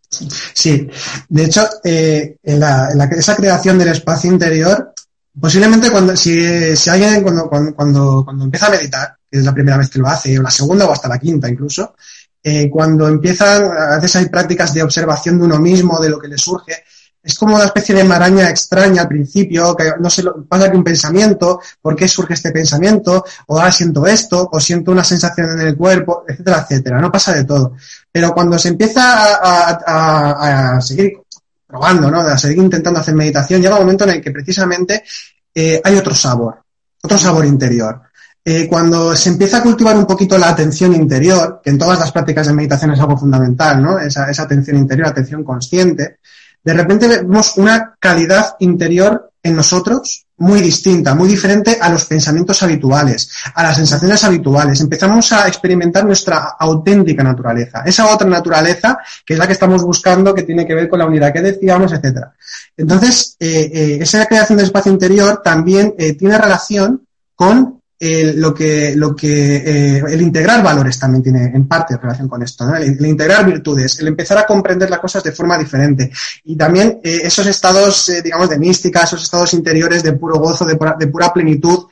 Sí, de hecho, eh, esa creación del espacio interior, posiblemente cuando, si, si alguien cuando, cuando, cuando empieza a meditar, que es la primera vez que lo hace, o la segunda o hasta la quinta incluso, eh, cuando empiezan, a veces hay prácticas de observación de uno mismo, de lo que le surge, es como una especie de maraña extraña al principio, que no se pasa que un pensamiento, ¿por qué surge este pensamiento? O ahora siento esto, o siento una sensación en el cuerpo, etcétera, etcétera. No pasa de todo. Pero cuando se empieza a, seguir probando, ¿no? A seguir intentando hacer meditación, llega un momento en el que precisamente eh, hay otro sabor, otro sabor interior. Eh, cuando se empieza a cultivar un poquito la atención interior, que en todas las prácticas de meditación es algo fundamental, ¿no? Esa, esa atención interior, atención consciente, de repente vemos una calidad interior en nosotros muy distinta, muy diferente a los pensamientos habituales, a las sensaciones habituales. Empezamos a experimentar nuestra auténtica naturaleza, esa otra naturaleza que es la que estamos buscando, que tiene que ver con la unidad que decíamos, etcétera. Entonces, eh, eh, esa creación del espacio interior también tiene relación con lo que, lo que eh, el integrar valores también tiene en parte relación con esto, ¿no? el, integrar virtudes, el empezar a comprender las cosas de forma diferente. Y también eh, esos estados, eh, digamos, de mística, esos estados interiores de puro gozo, de pura, de pura plenitud,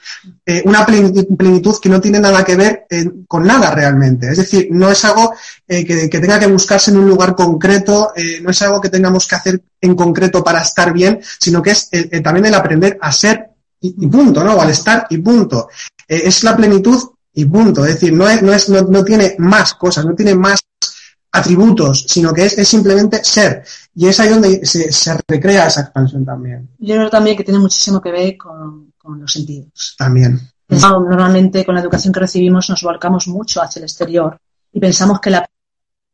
una plenitud, que no tiene nada que ver con nada realmente. Es decir, no es algo que, que, tenga que buscarse en un lugar concreto, no es algo que tengamos que hacer en concreto para estar bien, sino que es también el aprender a ser y, punto, ¿no? O al estar y punto. Eh, es la plenitud y punto. Es decir, no, es, no, es, no, tiene más cosas, no tiene más atributos, sino que es, es simplemente ser. Y es ahí donde se, se, recrea esa expansión también. Yo creo también que tiene muchísimo que ver con, con los sentidos. También. Normalmente con la educación que recibimos nos volcamos mucho hacia el exterior y pensamos que la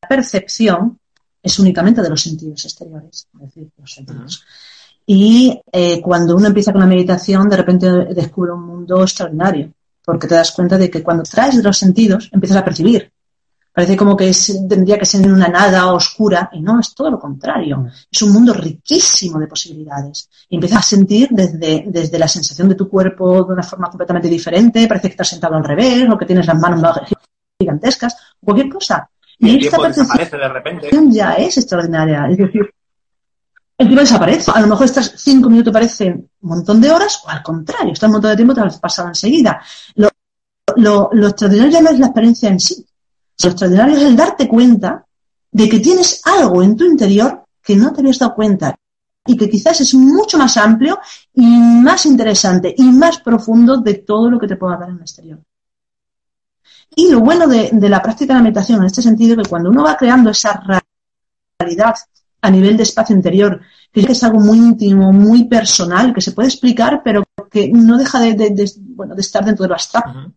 percepción es únicamente de los sentidos exteriores, es decir, los sentidos. Y eh, cuando uno empieza con la meditación, de repente descubre un mundo extraordinario, porque te das cuenta de que cuando traes de los sentidos, empiezas a percibir. Parece como que tendría que ser una nada oscura, y no, es todo lo contrario. Es un mundo riquísimo de posibilidades. Y empiezas a sentir desde, desde la sensación de tu cuerpo de una forma completamente diferente, parece que estás sentado al revés, o que tienes las manos gigantescas, cualquier cosa. Y, esta percepción de repente. ya es extraordinaria. *laughs* Es decir, el tiempo desaparece. A lo mejor estas cinco minutos parecen un montón de horas, o al contrario, está un montón de tiempo te has pasado enseguida. Lo, lo, extraordinario ya no es la experiencia en sí. Lo extraordinario es el darte cuenta de que tienes algo en tu interior que no te habías dado cuenta y que quizás es mucho más amplio y más interesante y más profundo de todo lo que te pueda dar en el exterior. Y lo bueno de, de la práctica de la meditación en este sentido es que cuando uno va creando esa realidad a nivel de espacio interior, que es algo muy íntimo, muy personal, que se puede explicar, pero que no deja de, bueno, de estar dentro del abstracto.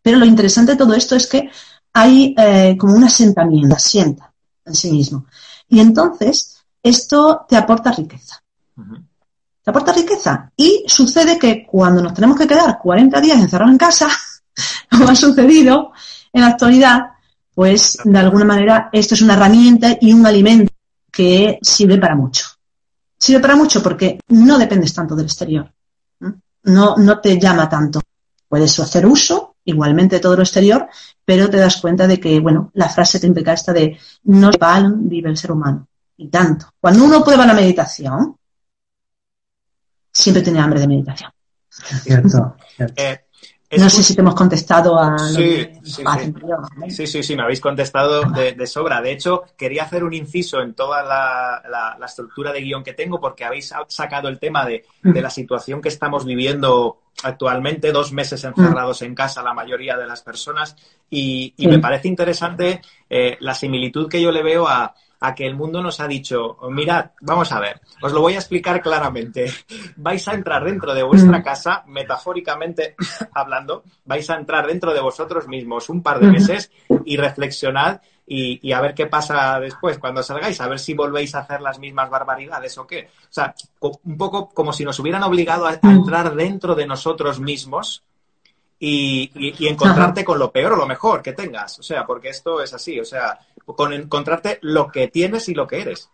Pero lo interesante de todo esto es que hay eh, como un asentamiento, asienta en sí mismo. Y entonces, esto te aporta riqueza. Te aporta riqueza. Y sucede que cuando nos tenemos que quedar 40 días encerrados en casa, *laughs* como ha sucedido en la actualidad, pues de alguna manera esto es una herramienta y un alimento que sirve para mucho. Sirve para mucho porque no dependes tanto del exterior. No, no te llama tanto. Puedes hacer uso igualmente de todo lo exterior, pero te das cuenta de que, bueno, la frase típica esta de no vive el ser humano. Y tanto. Cuando uno prueba la meditación, siempre tiene hambre de meditación. Cierto. *laughs* cierto. Eh, no sé si te hemos contestado a sí, sí, sí. sí, sí, me habéis contestado de, sobra. De hecho, quería hacer un inciso en toda la, estructura de guion que tengo porque habéis sacado el tema de, la situación que estamos viviendo actualmente, dos meses encerrados en casa la mayoría de las personas y, me parece interesante eh, la similitud que yo le veo a, a que el mundo nos ha dicho, mirad, vamos a ver, os lo voy a explicar claramente. *laughs* Vais a entrar dentro de vuestra mm. casa, metafóricamente *laughs* hablando, vais a entrar dentro de vosotros mismos un par de meses y reflexionad y, a ver qué pasa después cuando salgáis, a ver si volvéis a hacer las mismas barbaridades o qué. O sea, un poco como si nos hubieran obligado a, mm. entrar dentro de nosotros mismos y, encontrarte con lo peor o lo mejor que tengas. O sea, porque esto es así. O sea, con encontrarte lo que tienes y lo que eres.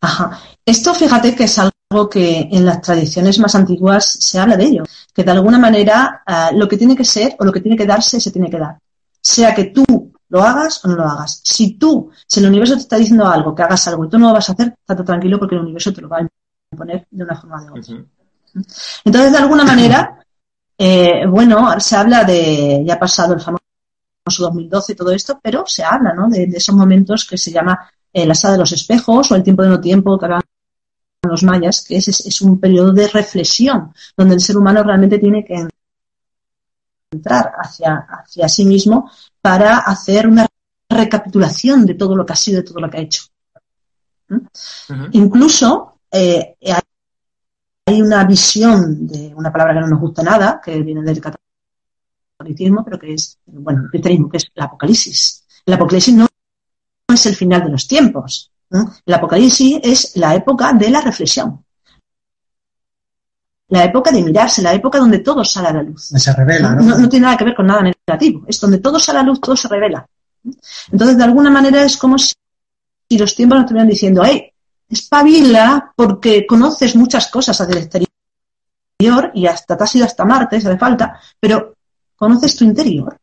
Ajá. Esto fíjate que es algo que en las tradiciones más antiguas se habla de ello, que de alguna manera eh, lo que tiene que ser o lo que tiene que darse se tiene que dar. Sea que tú lo hagas o no lo hagas. Si tú, si el universo te está diciendo algo, que hagas algo y tú no lo vas a hacer, estate tranquilo porque el universo te lo va a imponer de una forma o de otra. Entonces, de alguna manera, eh, bueno, se habla de, ya ha pasado el famoso 2012 y todo esto, pero se habla ¿no? de, esos momentos que se llama eh, la sala de los espejos o el tiempo de no tiempo que hablan los mayas, que es, es, un periodo de reflexión, donde el ser humano realmente tiene que entrar hacia, hacia sí mismo para hacer una recapitulación de todo lo que ha sido y de todo lo que ha hecho. ¿Mm? Incluso eh, hay una visión de una palabra que no nos gusta nada, que viene del catolicismo, pero que es, bueno, el cristianismo, que es el apocalipsis. El apocalipsis no es el final de los tiempos. El apocalipsis es la época de la reflexión. La época de mirarse, la época donde todo sale a la luz. Se revela, ¿no? No, tiene nada que ver con nada negativo. Es donde todo sale a la luz, todo se revela. Entonces, de alguna manera es como si los tiempos nos estuvieran diciendo, hey, espabila porque conoces muchas cosas hacia el exterior y hasta te has ido hasta Marte, se hace falta, pero conoces tu interior,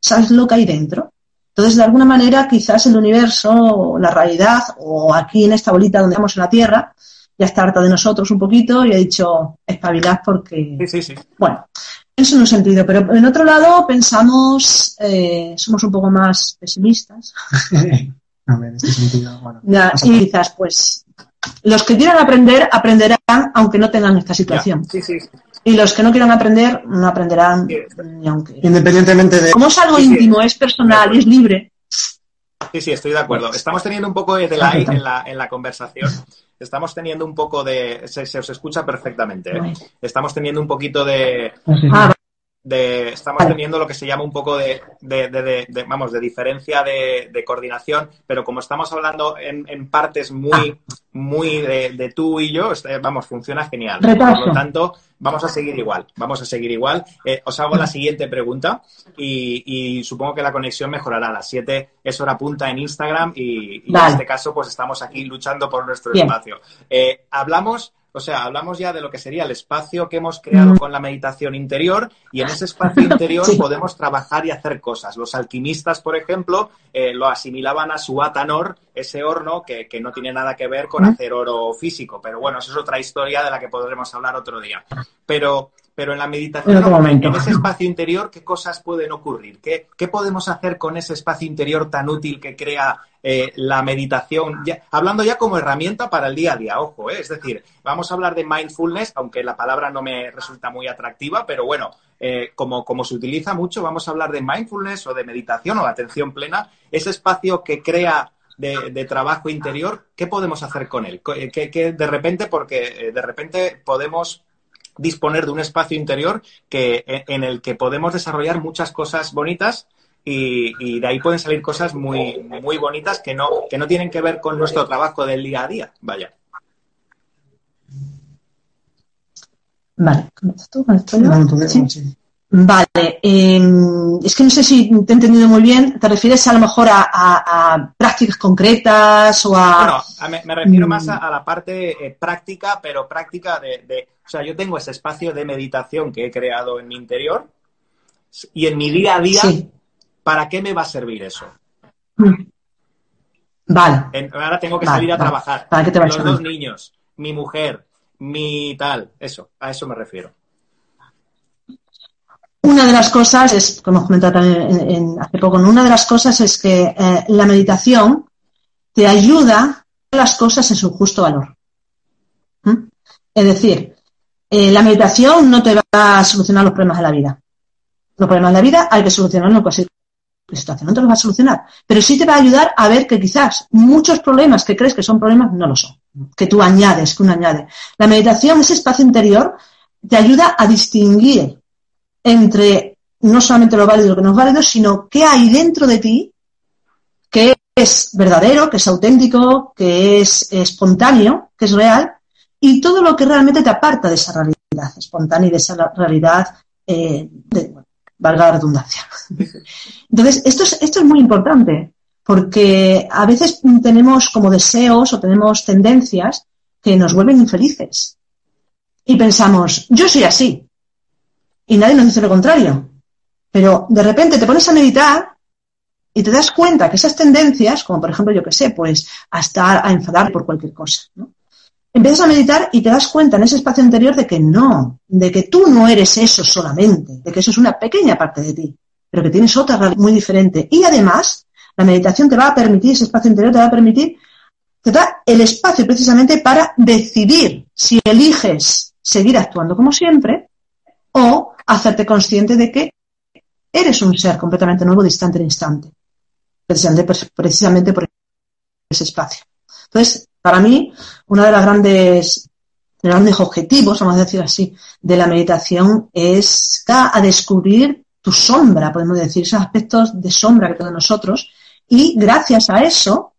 sabes lo que hay dentro. Entonces, de alguna manera, quizás el universo, la realidad, o aquí en esta bolita donde estamos en la Tierra, ya está harta de nosotros un poquito y ha dicho espabilad porque. Sí, sí, sí. Bueno, eso en un sentido, pero en otro lado pensamos, eh, somos un poco más pesimistas. *laughs* en este sentido, bueno, y quizás, pues, los que quieran aprender, aprenderán aunque no tengan esta situación. Sí, sí. Y los que no quieran aprender, no aprenderán ni aunque. Independientemente de. Como es algo íntimo, es personal es libre. Sí, sí, estoy de acuerdo. Estamos teniendo un poco de delay en la, en la conversación. Estamos teniendo un poco de. Se, os escucha perfectamente. ¿eh? Estamos teniendo un poquito de. Ah, de, estamos teniendo lo que se llama un poco de, de, vamos, de diferencia de, coordinación, pero como estamos hablando en, en partes muy, muy de, tú y yo, este, vamos, funciona genial. Por lo tanto, vamos a seguir igual, vamos a seguir igual. Eh, os hago la siguiente pregunta y, supongo que la conexión mejorará. A las 7 es hora punta en Instagram y, en este caso, pues estamos aquí luchando por nuestro espacio. Eh, hablamos o sea, hablamos ya de lo que sería el espacio que hemos creado con la meditación interior y en ese espacio interior *laughs* podemos trabajar y hacer cosas. Los alquimistas, por ejemplo, eh, lo asimilaban a su atanor, ese horno que, que, no tiene nada que ver con hacer oro físico. Pero bueno, eso es otra historia de la que podremos hablar otro día. Pero pero en la meditación, en, ese espacio interior, ¿qué cosas pueden ocurrir? ¿Qué, ¿Qué, podemos hacer con ese espacio interior tan útil que crea eh, la meditación? hablando ya como herramienta para el día a día, ojo, eh, es decir, vamos a hablar de mindfulness, aunque la palabra no me resulta muy atractiva, pero bueno, eh, como, como se utiliza mucho, vamos a hablar de mindfulness o de meditación o de atención plena, ese espacio que crea de, trabajo interior, ¿qué podemos hacer con él? Que, que de repente, porque de repente podemos disponer de un espacio interior que, en el que podemos desarrollar muchas cosas bonitas y, de ahí pueden salir cosas muy, muy bonitas que no, que no tienen que ver con nuestro trabajo del día a día. Vaya. Vale, tú? Vale, em, es que no sé si te he entendido muy bien. ¿Te refieres a lo mejor a, prácticas concretas o a...? Bueno, me, refiero más a, la parte eh, práctica, pero práctica de, O sea, yo tengo ese espacio de meditación que he creado en mi interior y en mi día a día, ¿para qué me va a servir eso? Mm. Vale. ahora tengo que salir a trabajar. ¿Para qué te va Los dos niños, mi mujer, mi tal, eso, a eso me refiero. Una de las cosas es, como hemos comentado también en, hace poco, una de las cosas es que eh, la meditación te ayuda a las cosas en su justo valor. ¿Mm? Es decir, eh, la meditación no te va a solucionar los problemas de la vida. Los problemas de la vida hay que solucionarlos en cualquier situación, no te los va a solucionar. Pero sí te va a ayudar a ver que quizás muchos problemas que crees que son problemas no lo son. Que tú añades, que uno añade. La meditación, ese espacio interior, te ayuda a distinguir entre no solamente lo válido y lo que no es válido, sino qué hay dentro de ti que es verdadero, que es auténtico, que es espontáneo, que es real, y todo lo que realmente te aparta de esa realidad espontánea y de esa realidad, eh, de, valga la redundancia. *laughs* Entonces, esto es, esto es muy importante, porque a veces tenemos como deseos o tenemos tendencias que nos vuelven infelices. Y pensamos, yo soy así, y nadie nos dice lo contrario. Pero de repente te pones a meditar y te das cuenta que esas tendencias, como por ejemplo, yo que sé, pues a estar, a enfadar por cualquier cosa, ¿no? Empiezas a meditar y te das cuenta en ese espacio interior de que no, de que tú no eres eso solamente, de que eso es una pequeña parte de ti, pero que tienes otra realidad muy diferente. Y además, la meditación te va a permitir, ese espacio interior te va a permitir, te da el espacio precisamente para decidir si eliges seguir actuando como siempre o hacerte consciente de que eres un ser completamente nuevo, distante en instante, precisamente, por ese espacio. Entonces, para mí, uno de los grandes, grandes objetivos, vamos a decir así, de la meditación es a descubrir tu sombra, podemos decir, esos aspectos de sombra que tenemos nosotros, y gracias a eso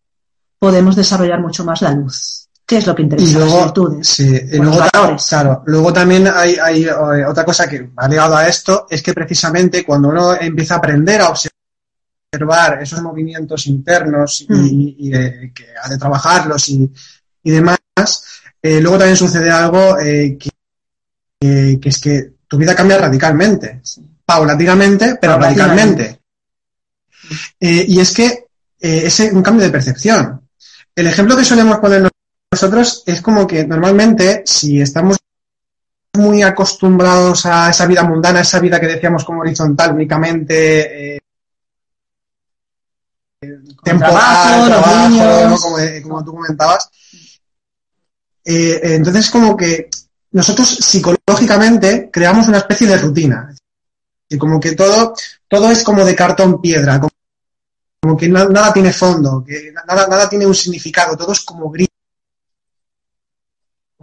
podemos desarrollar mucho más la luz. ¿Qué es lo que interesa? Y luego, sí, luego, Claro, luego también hay, hay, eh, otra cosa que ha ligado a esto, es que precisamente cuando uno empieza a aprender a observar esos movimientos internos y, mm. de, que ha de trabajarlos y, demás, eh, luego también sucede algo eh, que, es que tu vida cambia radicalmente, paulatinamente, pero radicalmente. y es que es un cambio de percepción. El ejemplo que solemos poner nosotros es como que normalmente si estamos muy acostumbrados a esa vida mundana, esa vida que decíamos como horizontal, únicamente eh, temporal, trabajo, como, tú comentabas. Eh, entonces, como que nosotros psicológicamente creamos una especie de rutina. Y como que todo, todo es como de cartón piedra, como, que nada, tiene fondo, que nada, nada tiene un significado, todo es como gris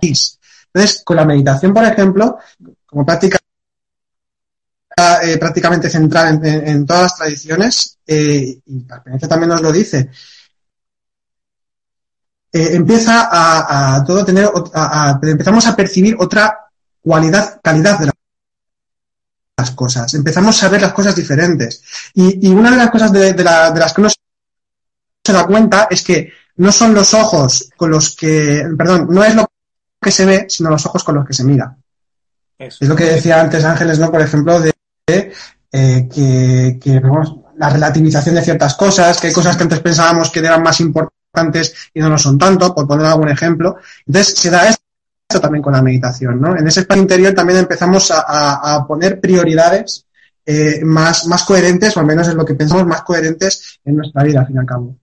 entonces, con la meditación, por ejemplo, como práctica eh, prácticamente central en, todas las tradiciones, eh, y la experiencia también nos lo dice, eh, empieza a, todo tener, empezamos a percibir otra cualidad, calidad de las cosas. Empezamos a ver las cosas diferentes. Y, una de las cosas de, las que uno se da cuenta es que no son los ojos con los que, perdón, no es lo que se ve, sino los ojos con los que se mira. Es lo que decía antes Ángeles, ¿no? Por ejemplo, de eh, que, la relativización de ciertas cosas, que hay cosas que antes pensábamos que eran más importantes y no lo son tanto, por poner algún ejemplo. Entonces, se da esto también con la meditación, ¿no? En ese espacio interior también empezamos a, poner prioridades eh, más, más coherentes, o al menos en lo que pensamos, más coherentes en nuestra vida, al fin y al cabo.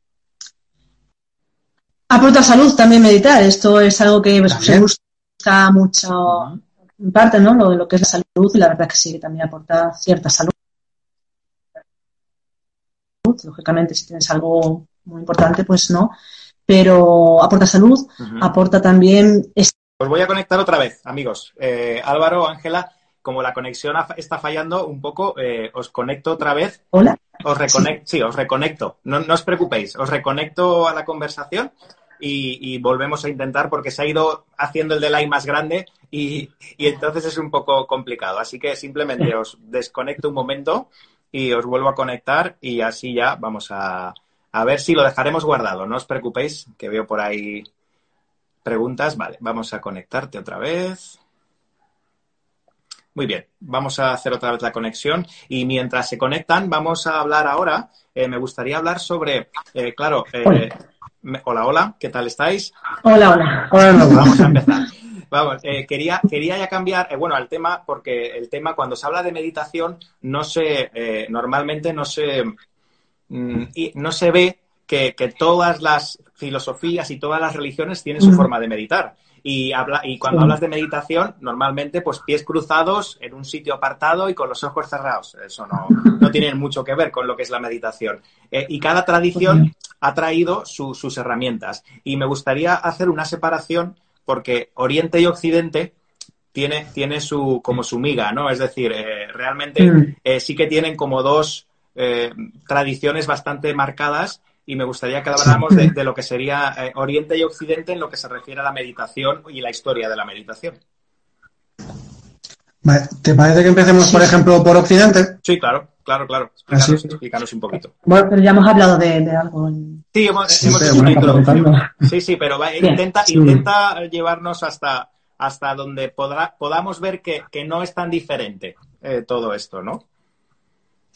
Aporta salud también meditar. Esto es algo que pues, se busca mucho en parte, ¿no? Lo, lo que es la salud y la verdad que sí, que también aporta cierta salud. Lógicamente, si tienes algo muy importante, pues no. Pero aporta salud, aporta también Os voy a conectar otra vez, amigos. Eh, Álvaro, Ángela, como la conexión está fallando un poco, eh, os conecto otra vez. Hola. Os reconecto, sí. os reconecto. No, os preocupéis, os reconecto a la conversación y, volvemos a intentar porque se ha ido haciendo el delay más grande y, entonces es un poco complicado. Así que simplemente os desconecto un momento y os vuelvo a conectar y así ya vamos a, a ver si lo dejaremos guardado. No os preocupéis, que veo por ahí preguntas. Vale, vamos a conectarte otra vez. Muy bien, vamos a hacer otra vez la conexión y mientras se conectan vamos a hablar ahora. Eh, me gustaría hablar sobre, eh, claro, eh, hola, hola, ¿qué tal estáis? Hola, hola. Hola, Vamos a empezar. Vamos, quería, quería ya cambiar, bueno, al tema, porque el tema cuando se habla de meditación no se, normalmente no se, mm, no se ve que, todas las filosofías y todas las religiones tienen su forma de meditar. Y, habla, y cuando hablas de meditación, normalmente, pues pies cruzados en un sitio apartado y con los ojos cerrados. Eso no, no tiene mucho que ver con lo que es la meditación. Eh, y cada tradición ha traído sus herramientas. Y me gustaría hacer una separación porque Oriente y Occidente tiene, tiene su, como su miga, ¿no? Es decir, eh, realmente mm. eh, sí que tienen como dos tradiciones bastante marcadas y me gustaría que habláramos de, lo que sería eh, Oriente y Occidente en lo que se refiere a la meditación y la historia de la meditación. ¿Te parece que empecemos, por ejemplo, por Occidente? Sí, claro, claro, claro. Explícanos, un poquito. Bueno, pero ya hemos hablado de, algo. Sí, hemos, sí, hecho una introducción. Sí, sí, pero *laughs* intenta, intenta llevarnos hasta, hasta donde podrá, podamos ver que, no es tan diferente eh, todo esto, ¿no?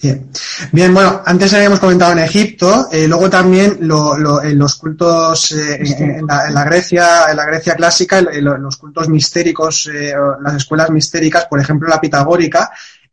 Bien. Bien, bueno, antes habíamos comentado en Egipto, eh, luego también en los cultos eh, en, la, Grecia, en la Grecia clásica, los cultos mistéricos, eh, las escuelas mistéricas, por ejemplo la pitagórica,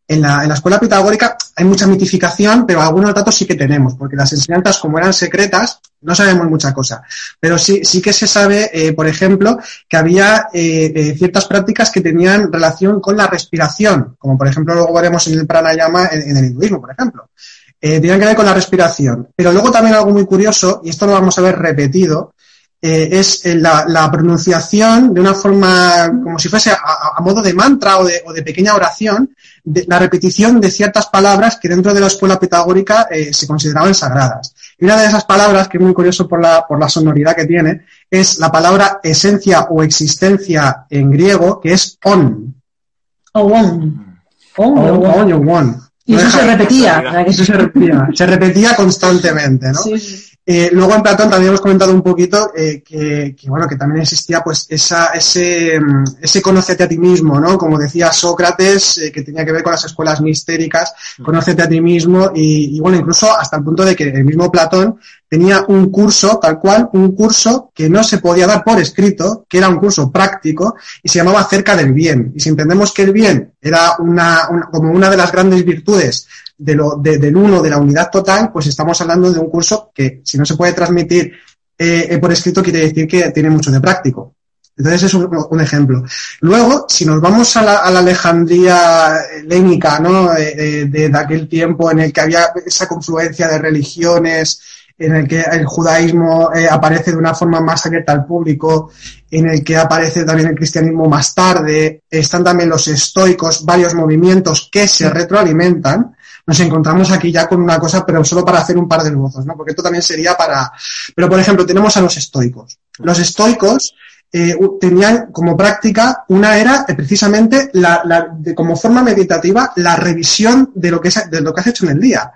en la, en la, escuela pitagórica hay mucha mitificación, pero algunos datos sí que tenemos, porque las enseñanzas, como eran secretas, no sabemos mucha cosa. Pero sí, sí que se sabe, eh, por ejemplo, que había eh, eh, ciertas prácticas que tenían relación con la respiración, como por ejemplo luego veremos en el pranayama en, en el hinduismo, por ejemplo. tenían que ver con la respiración. Pero luego también algo muy curioso, y esto lo vamos a ver repetido, es la, pronunciación de una forma como si fuese a, modo de mantra o de, o de pequeña oración, la repetición de ciertas palabras que dentro de la escuela pitagórica eh, se consideraban sagradas. Y una de esas palabras, que es muy curioso por la, por la sonoridad que tiene, es la palabra esencia o existencia en griego, que es on. O on. On, o on. Y eso se repetía. Eso se repetía. *laughs* Se repetía constantemente, ¿no? Sí. Eh, luego en Platón también hemos comentado un poquito eh, que, bueno, que también existía pues esa, ese, mm, ese conocerte a ti mismo, ¿no? Como decía Sócrates, eh, que tenía que ver con las escuelas mistéricas, conocerte a ti mismo y, bueno, incluso hasta el punto de que el mismo Platón tenía un curso, tal cual, un curso que no se podía dar por escrito, que era un curso práctico y se llamaba Cerca del Bien. Y si entendemos que el bien era una como una de las grandes virtudes de lo, del uno, de la unidad total, pues estamos hablando de un curso que si no se puede transmitir eh, eh, por escrito quiere decir que tiene mucho de práctico. Entonces es un, ejemplo. Luego, si nos vamos a la, Alejandría lénica, ¿no? De, aquel tiempo en el que había esa confluencia de religiones, en el que el judaísmo eh, aparece de una forma más abierta al público, en el que aparece también el cristianismo más tarde, están también los estoicos, varios movimientos que se retroalimentan, nos encontramos aquí ya con una cosa, pero solo para hacer un par de esbozos, ¿no? Porque esto también sería para... Pero, por ejemplo, tenemos a los estoicos. Los estoicos eh, tenían como práctica una era eh, precisamente la, de, como forma meditativa la revisión de lo que, es, de lo que has hecho en el día.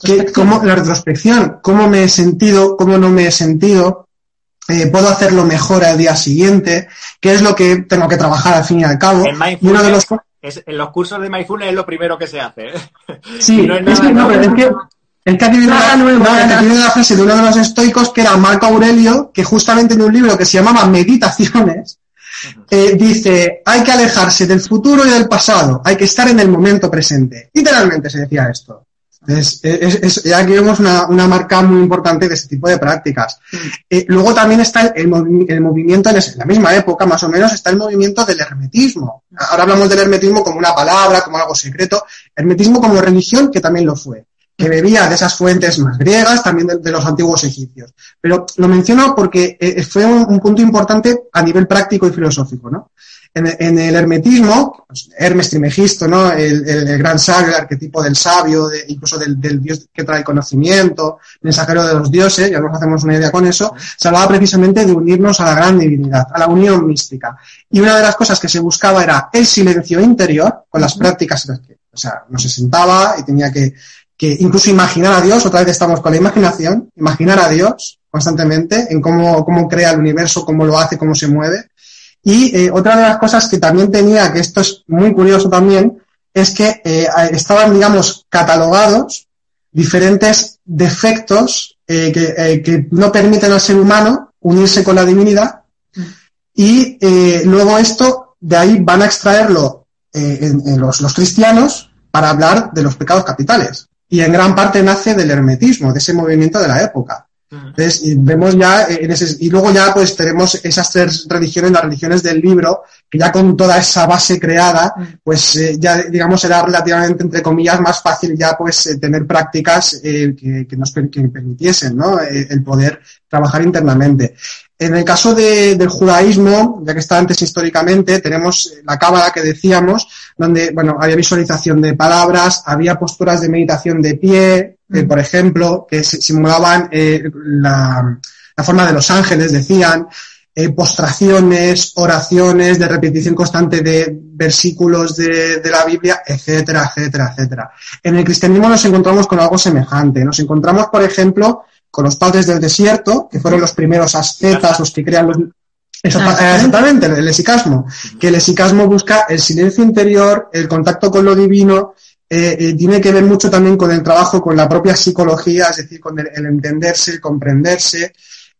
Que, cómo, la retrospección, cómo me he sentido, cómo no me he sentido, eh, puedo hacerlo mejor al día siguiente, qué es lo que tengo que trabajar al fin y al cabo. Y uno de los en los cursos de Mindfulness es lo primero que se hace. ¿eh? *laughs* Sí, no es, que, no, pero es que, es que aquí viene, una, frase de uno de los estoicos que era Marco Aurelio, que justamente en un libro que se llamaba Meditaciones, eh, dice, hay que alejarse del futuro y del pasado, hay que estar en el momento presente. Literalmente se decía esto. Es, es, ya aquí vemos una, una, marca muy importante de este tipo de prácticas. Eh, luego también está el, el, movimiento, en, la misma época más o menos, está el movimiento del hermetismo. Ahora hablamos del hermetismo como una palabra, como algo secreto. Hermetismo como religión, que también lo fue. que bebía de esas fuentes más griegas, también de, los antiguos egipcios. Pero lo menciono porque eh, fue un, punto importante a nivel práctico y filosófico, ¿no? En, el hermetismo, pues, Hermes Trimegisto, ¿no? El, gran sabio, el arquetipo del sabio, incluso del, dios que trae conocimiento, mensajero de los dioses, ya nos hacemos una idea con eso, se hablaba precisamente de unirnos a la gran divinidad, a la unión mística. Y una de las cosas que se buscaba era el silencio interior, con las prácticas, o sea, no se sentaba y tenía que, que incluso imaginar a Dios, otra vez estamos con la imaginación, imaginar a Dios constantemente en cómo, cómo crea el universo, cómo lo hace, cómo se mueve y eh, otra de las cosas que también tenía, que esto es muy curioso también, es que eh, estaban, digamos, catalogados diferentes defectos eh, que, que, no permiten al ser humano unirse con la divinidad y luego esto, de ahí van a extraerlo en, en los, los cristianos para hablar de los pecados capitales. Y en gran parte nace del hermetismo, de ese movimiento de la época. Entonces, y vemos ya en ese, y luego ya pues tenemos esas tres religiones, las religiones del libro, que ya con toda esa base creada, pues eh, ya digamos era relativamente, entre comillas, más fácil ya pues eh, tener prácticas eh, que, que, nos que permitiesen, ¿no? el poder trabajar internamente. En el caso del judaísmo, ya que está antes históricamente, tenemos la cábala que decíamos, donde, bueno, había visualización de palabras, había posturas de meditación de pie, eh, por ejemplo, que simulaban eh, la, forma de los ángeles, decían, eh, postraciones, oraciones de repetición constante de versículos de, de, la Biblia, etcétera, etcétera, etcétera. En el cristianismo nos encontramos con algo semejante. Nos encontramos, por ejemplo, con los padres del desierto, que fueron los primeros ascetas, los que crean los... Exactamente, el esicasmo. Que el esicasmo busca el silencio interior, el contacto con lo divino, eh, eh, tiene que ver mucho también con el trabajo con la propia psicología, es decir, con el, entenderse, el comprenderse.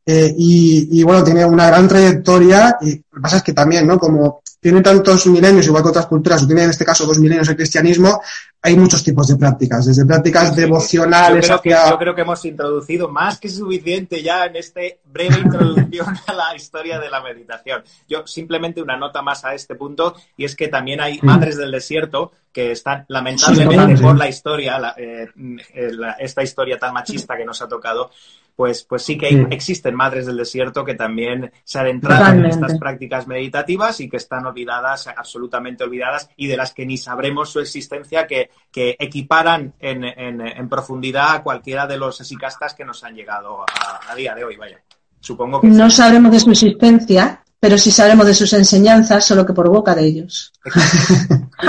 Eh, y, y, bueno, tiene una gran trayectoria y lo que pasa es que también, ¿no? Como tiene tantos milenios, igual que otras culturas, o tiene en este caso dos milenios el cristianismo, hay muchos tipos de prácticas, desde prácticas devocionales yo creo, que, yo creo que hemos introducido más que suficiente ya en este breve introducción a la historia de la meditación. Yo simplemente una nota más a este punto, y es que también hay madres del desierto que están lamentablemente por la historia, eh, esta historia tan machista que nos ha tocado, pues, pues sí que existen madres del desierto que también se adentraron en estas prácticas meditativas y que están olvidadas, absolutamente olvidadas, y de las que ni sabremos su existencia, que, que equiparan en, en, profundidad a cualquiera de los asicastas que nos han llegado a, día de hoy. Vaya, supongo que. No sabremos de su existencia, pero sí sabremos de sus enseñanzas, solo que por boca de ellos.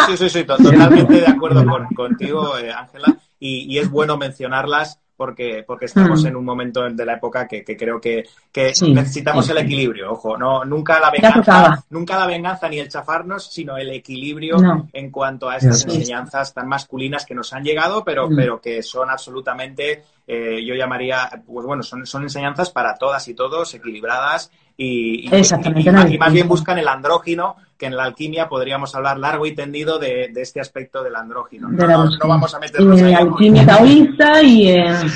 Sí, sí, sí, totalmente de acuerdo contigo, eh, Ángela, y, y, es bueno mencionarlas porque, porque estamos mm. en un momento de la época que, creo que, necesitamos el equilibrio. Ojo, no, nunca la venganza, nunca la venganza ni el chafarnos, sino el equilibrio en cuanto a estas enseñanzas tan masculinas que nos han llegado, pero, mm. pero que son absolutamente, eh, yo llamaría, pues bueno, son, son enseñanzas para todas y todos, equilibradas y, y, más bien buscan el andrógino, que en la alquimia podríamos hablar largo y tendido de, este aspecto del andrógino. No, vamos a meternos en la alquimia taoísta y...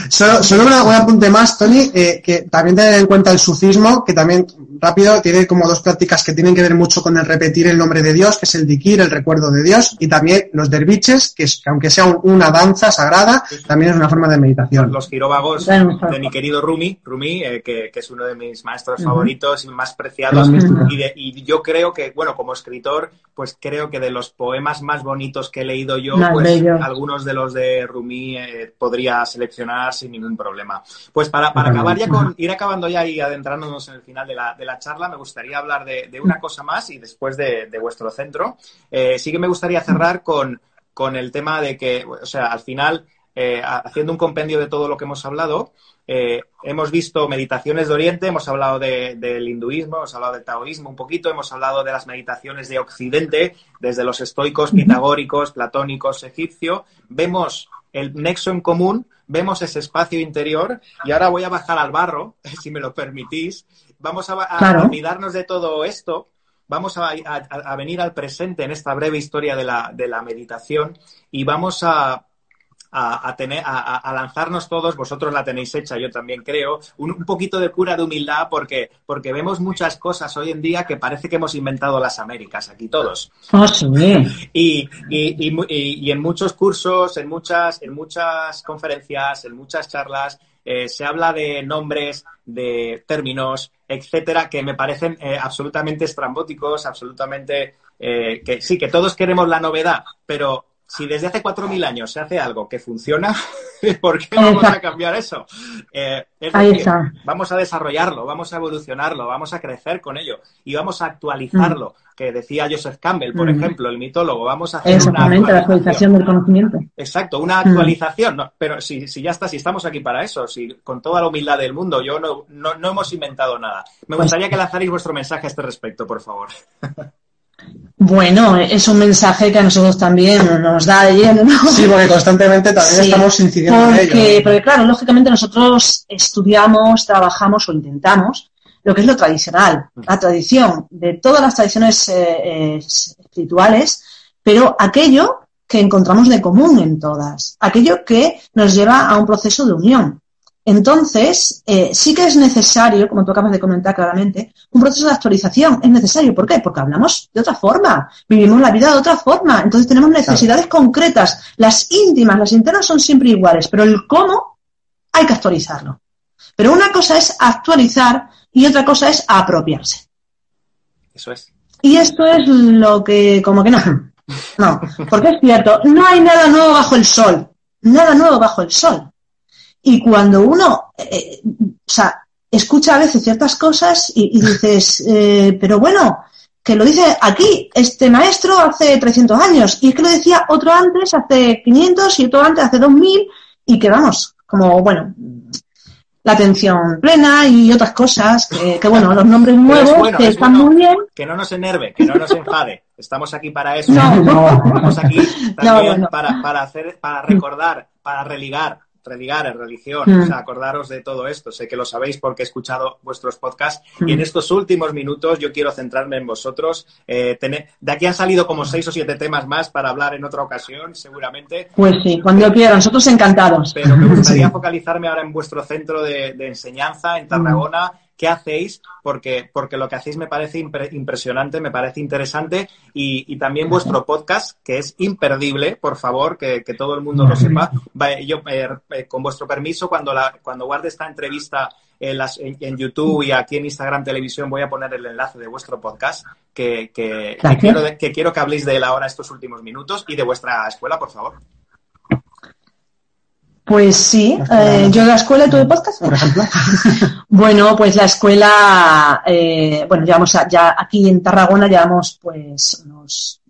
Solo, solo un apunte más, Tony, eh, que también tener en cuenta el sufismo, que también rápido tiene como dos prácticas que tienen que ver mucho con el repetir el nombre de Dios, que es el dikir, el recuerdo de Dios, y también los derviches, que, es, aunque sea una danza sagrada, también es una forma de meditación. Los giróvagos de mi querido Rumi, Rumi eh, que, es uno de mis maestros favoritos y más preciados, y, y yo creo que, bueno, como escritor, pues creo que de los poemas más bonitos que he leído yo, pues algunos de los de Rumi eh, podría seleccionar sin ningún problema. Pues para, para acabar ya con, ir acabando ya y adentrándonos en el final de la, de la charla, me gustaría hablar de, de una cosa más y después de, de vuestro centro. Eh, sí que me gustaría cerrar con, con el tema de que, o sea, al final, eh, haciendo un compendio de todo lo que hemos hablado, eh, hemos visto meditaciones de Oriente, hemos hablado del hinduismo, hemos hablado del taoísmo un poquito, hemos hablado de las meditaciones de Occidente, desde los estoicos, pitagóricos, platónicos, egipcio. Vemos el nexo en común, vemos ese espacio interior y ahora voy a bajar al barro, *laughs* si me lo permitís. Vamos a, olvidarnos de todo esto, vamos a, venir al presente en esta breve historia de la, de la meditación y vamos a a, tener, a, lanzarnos todos, vosotros la tenéis hecha, yo también creo, un, poquito de cura de humildad porque, porque vemos muchas cosas hoy en día que parece que hemos inventado las Américas, aquí todos. Ah, sí. y, y, y, en muchos cursos, en muchas, en muchas conferencias, en muchas charlas, eh, se habla de nombres, de términos, etcétera, que me parecen eh, absolutamente estrambóticos, absolutamente eh, que sí, que todos queremos la novedad, pero si desde hace 4.000 años se hace algo que funciona, *laughs* ¿por qué vamos a cambiar eso? Eh, vamos a desarrollarlo, vamos a evolucionarlo, vamos a crecer con ello y vamos a actualizarlo, mm. que decía Joseph Campbell, por mm. ejemplo, el mitólogo, vamos a hacer Exactamente, la actualización del conocimiento. Exacto, una mm. actualización, pero si, si, ya está, si estamos aquí para eso, si con toda la humildad del mundo, yo no, no, no hemos inventado nada. Me pues gustaría que lanzarais vuestro mensaje a este respecto, por favor. *laughs* Bueno, es un mensaje que a nosotros también nos da de lleno, ¿no? Sí, porque constantemente también estamos incidiendo en ello. Porque, claro, lógicamente nosotros estudiamos, trabajamos o intentamos lo que es lo tradicional, la tradición de todas las tradiciones eh, eh, espirituales, pero aquello que encontramos de común en todas, aquello que nos lleva a un proceso de unión. Entonces, eh, sí que es necesario, como tú acabas de comentar claramente, un proceso de actualización. Es necesario. ¿Por qué? Porque hablamos de otra forma, vivimos la vida de otra forma. Entonces tenemos necesidades concretas. Las íntimas, las internas son siempre iguales, pero el cómo hay que actualizarlo. Pero una cosa es actualizar y otra cosa es apropiarse. Eso es. Y esto es lo que, como que no. No, porque es cierto, no hay nada nuevo bajo el sol. Nada nuevo bajo el sol. Y cuando uno, eh, o sea, escucha a veces ciertas cosas y, dices, *laughs* eh, pero bueno, que lo dice aquí este maestro hace 300 años y es que lo decía otro antes hace 500 y otro antes hace 2000 y que vamos, como bueno, la atención plena y otras cosas, que, bueno, los nombres nuevos que están muy bien. Que no nos enerve, que no nos enfade. Estamos aquí para eso. Estamos aquí *laughs* también para, para, hacer, para recordar, para religar, religar en religión, o sea, mm. acordaros de todo esto. Sé que lo sabéis porque he escuchado vuestros podcasts y en mm. estos últimos minutos yo quiero centrarme en vosotros. Eh, de aquí han salido como seis o siete temas más para hablar en otra ocasión, seguramente. Pues sí, cuando quieran, nosotros encantados. Pero me gustaría *laughs* focalizarme ahora en vuestro centro de, enseñanza en Tarragona qué hacéis, porque, porque lo que hacéis me parece impresionante, me parece interesante y, también vuestro podcast, que es imperdible, por favor, que, todo el mundo lo sepa. Yo, eh, eh, con vuestro permiso, cuando, la, cuando guarde esta entrevista en, las, en, YouTube y aquí en Instagram Televisión voy a poner el enlace de vuestro podcast, que, que, quiero, que quiero que habléis de él ahora estos últimos minutos y de vuestra escuela, por favor. Pues sí, eh, yo en la escuela tuve podcast, por ejemplo. *laughs* bueno, pues la escuela, eh, bueno, llevamos ya aquí en Tarragona llevamos pues unos,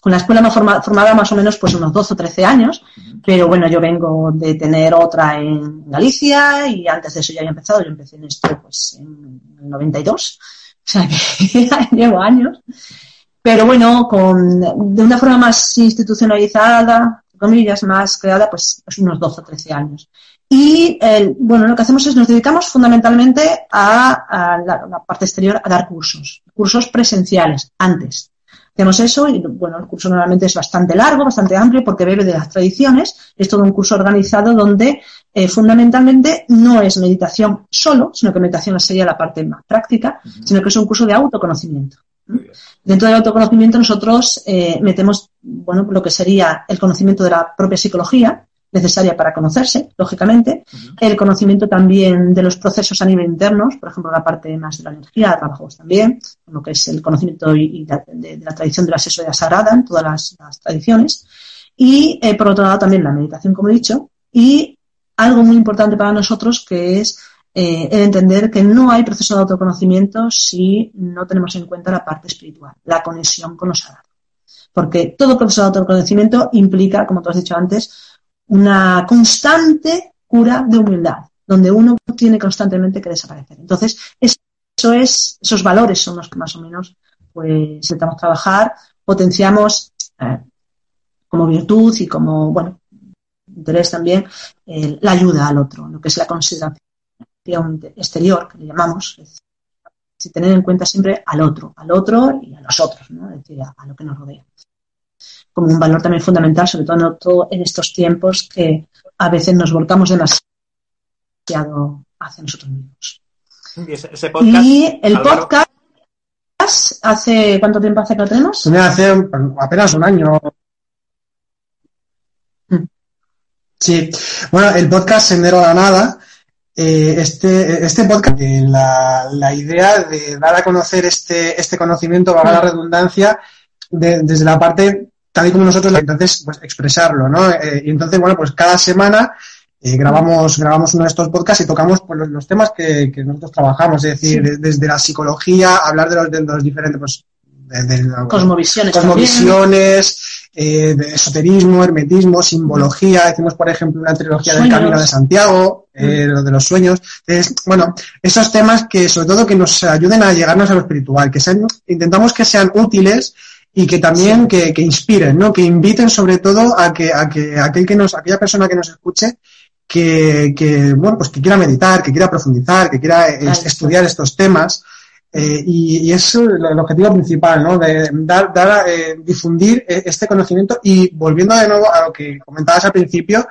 con la escuela más formada más o menos pues unos 12 o 13 años, pero bueno, yo vengo de tener otra en Galicia y antes de eso ya había empezado, yo empecé en esto pues en el 92, o sea que *laughs* llevo años. Pero bueno, con, de una forma más institucionalizada, comillas, más creada, pues, unos 12 o 13 años. Y bueno, lo que hacemos es nos dedicamos fundamentalmente a, la, parte exterior a dar cursos, cursos presenciales, antes. Hacemos eso y bueno, el curso normalmente es bastante largo, bastante amplio porque bebe de las tradiciones. Es todo un curso organizado donde eh, fundamentalmente no es meditación solo, sino que meditación sería la parte más práctica, sino que es un curso de autoconocimiento. Dentro del autoconocimiento nosotros eh, metemos bueno, lo que sería el conocimiento de la propia psicología, necesaria para conocerse, lógicamente, el conocimiento también de los procesos a nivel interno, por ejemplo, la parte más de la energía, trabajamos también, lo que es el conocimiento de, la tradición de la sexualidad sagrada en todas las, tradiciones, y eh, por otro lado también la meditación, como he dicho, y algo muy importante para nosotros que es eh, el entender que no hay proceso de autoconocimiento si no tenemos en cuenta la parte espiritual, la conexión con lo sagrado. Porque todo proceso de autoconocimiento implica, como tú has dicho antes, una constante cura de humildad, donde uno tiene constantemente que desaparecer. Entonces, eso es, esos valores son los que más o menos pues intentamos trabajar, potenciamos eh, como virtud y como, bueno, interés también, la ayuda al otro, lo que es la consideración exterior, que le llamamos, es decir, tener en cuenta siempre al otro, al otro y a los otros, ¿no? es decir, a, lo que nos rodea. como un valor también fundamental, sobre todo en estos tiempos que a veces nos volcamos demasiado hacia nosotros mismos. Y, el podcast, ¿hace cuánto tiempo hace que lo tenemos? Hace apenas un año. Mm. Sí, bueno, el podcast Sendero a la Nada, eh, este, este podcast, eh, la, la, idea de dar a conocer este, este conocimiento, para la redundancia, desde la parte tal y como nosotros, entonces, pues expresarlo, ¿no? Eh, y entonces, bueno, pues cada semana grabamos, grabamos uno de estos podcasts y tocamos pues, los, temas que, nosotros trabajamos, es decir, desde la psicología, hablar de los, de los diferentes, pues, de, cosmovisiones, cosmovisiones eh, esoterismo, hermetismo, simbología. Decimos, por ejemplo, una trilogía del Camino de Santiago, eh, mm. lo de los sueños. Entonces, bueno, esos temas que, sobre todo, que nos ayuden a llegarnos a lo espiritual, que sean, intentamos que sean útiles y que también que, que, inspiren, ¿no? Que inviten sobre todo a que, a que aquel que nos, aquella persona que nos escuche que, que, bueno, pues que quiera meditar, que quiera profundizar, que quiera estudiar estos temas. Eh, y, y, es el objetivo principal, ¿no? De dar, dar eh, difundir eh, este conocimiento y volviendo de nuevo a lo que comentabas al principio,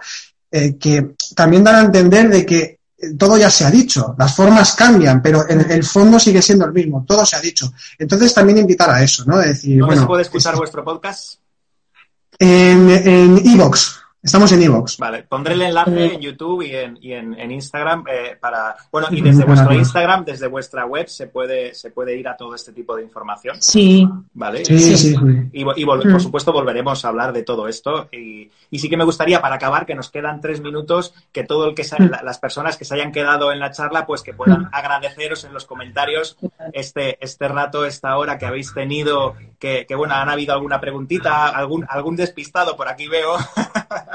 eh, que también dan a entender de que todo ya se ha dicho, las formas cambian, pero en el fondo sigue siendo el mismo, todo se ha dicho. Entonces también invitar a eso, ¿no? decir, ¿Dónde se puede escuchar vuestro podcast? En Evox. Estamos en Evox. Vale, pondré el enlace en YouTube y en, y en, Instagram eh, para. Bueno, y desde vuestro Instagram, desde vuestra web, se puede, se puede ir a todo este tipo de información. Sí. Vale. Sí, sí, sí. Y, y por mm. supuesto volveremos a hablar de todo esto. Y, y, sí que me gustaría, para acabar, que nos quedan tres minutos, que todo el que mm. las personas que se hayan quedado en la charla, pues que puedan mm. agradeceros en los comentarios este, este rato, esta hora que habéis tenido, que, que bueno, han habido alguna preguntita, algún, algún despistado por aquí veo.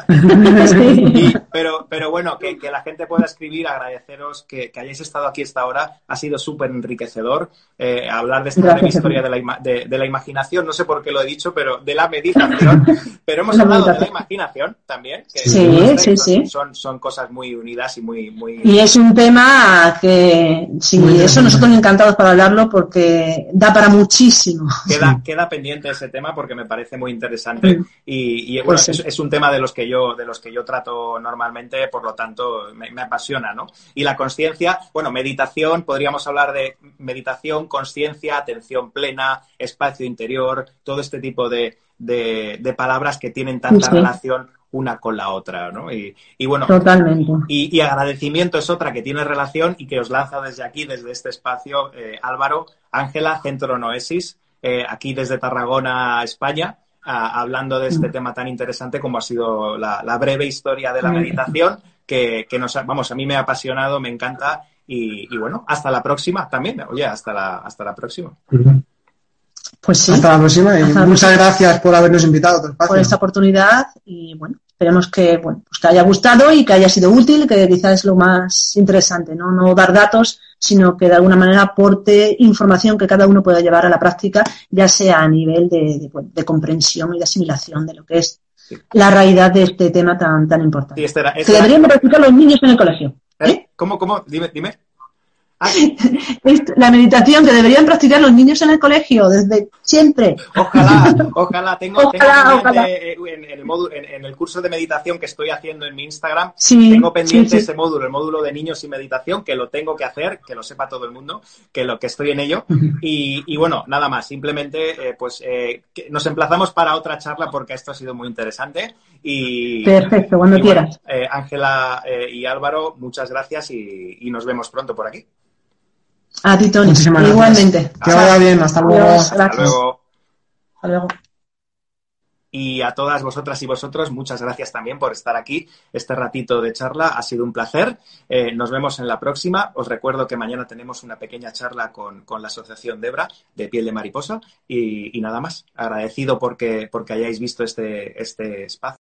*laughs* pero, pero bueno, que, la gente pueda escribir, agradeceros que, hayáis estado aquí esta hora, ha sido súper enriquecedor eh, hablar de esta historia de la, de, la, imaginación, no sé por qué lo he dicho, pero de la meditación, *laughs* pero hemos hablado de la imaginación también, que sí, sí, sí. Son, son cosas muy unidas y muy... muy... Y es un tema que, sí, eso nosotros encantados para hablarlo porque da para muchísimo. Queda, queda pendiente ese tema porque me parece muy interesante y, bueno, pues es, es un tema de los que yo de los que yo trato normalmente, por lo tanto me, apasiona, ¿no? Y la conciencia, bueno, meditación, podríamos hablar de meditación, conciencia, atención plena, espacio interior, todo este tipo de, palabras que tienen tanta relación una con la otra, ¿no? Y, bueno, Totalmente. Y, agradecimiento es otra que tiene relación y que os lanza desde aquí, desde este espacio, eh, Álvaro, Ángela, Centro Noesis, eh, aquí desde Tarragona, España hablando de este mm. tema tan interesante como ha sido la, breve historia de la mm. meditación, que, nos, vamos, a mí me ha apasionado, me encanta y, bueno, hasta la próxima también, oye, hasta la, hasta la próxima. Pues sí. Hasta la próxima y muchas gracias por habernos invitado. Por esta oportunidad y bueno, esperemos que, bueno, pues que haya gustado y que haya sido útil, que quizás es lo más interesante, ¿no? No dar datos, sino que de alguna manera aporte información que cada uno pueda llevar a la práctica, ya sea a nivel de, comprensión y de asimilación de lo que es la realidad de este tema tan, tan importante. Que deberían practicar los niños en el colegio. ¿Eh? ¿Cómo, cómo? Dime, dime. *laughs* La meditación que deberían practicar los niños en el colegio desde siempre. Ojalá, ojalá. Tengo, pendiente En, el módulo, en, el curso de meditación que estoy haciendo en mi Instagram, tengo pendiente ese módulo, el módulo de niños y meditación, que lo tengo que hacer, que lo sepa todo el mundo, que lo que estoy en ello. Y, bueno, nada más. Simplemente, eh, pues eh, nos emplazamos para otra charla porque esto ha sido muy interesante. Y, Perfecto, cuando quieras. Eh, Ángela y Álvaro, muchas gracias y nos vemos pronto por aquí. A ti, Tony. Igualmente. Que vaya bien. Hasta luego. Hasta luego. Hasta luego. Y a todas vosotras y vosotros, muchas gracias también por estar aquí. Este ratito de charla ha sido un placer. Eh, nos vemos en la próxima. Os recuerdo que mañana tenemos una pequeña charla con, la Asociación Debra de Piel de Mariposa. Y, nada más. Agradecido porque, porque hayáis visto este, este espacio.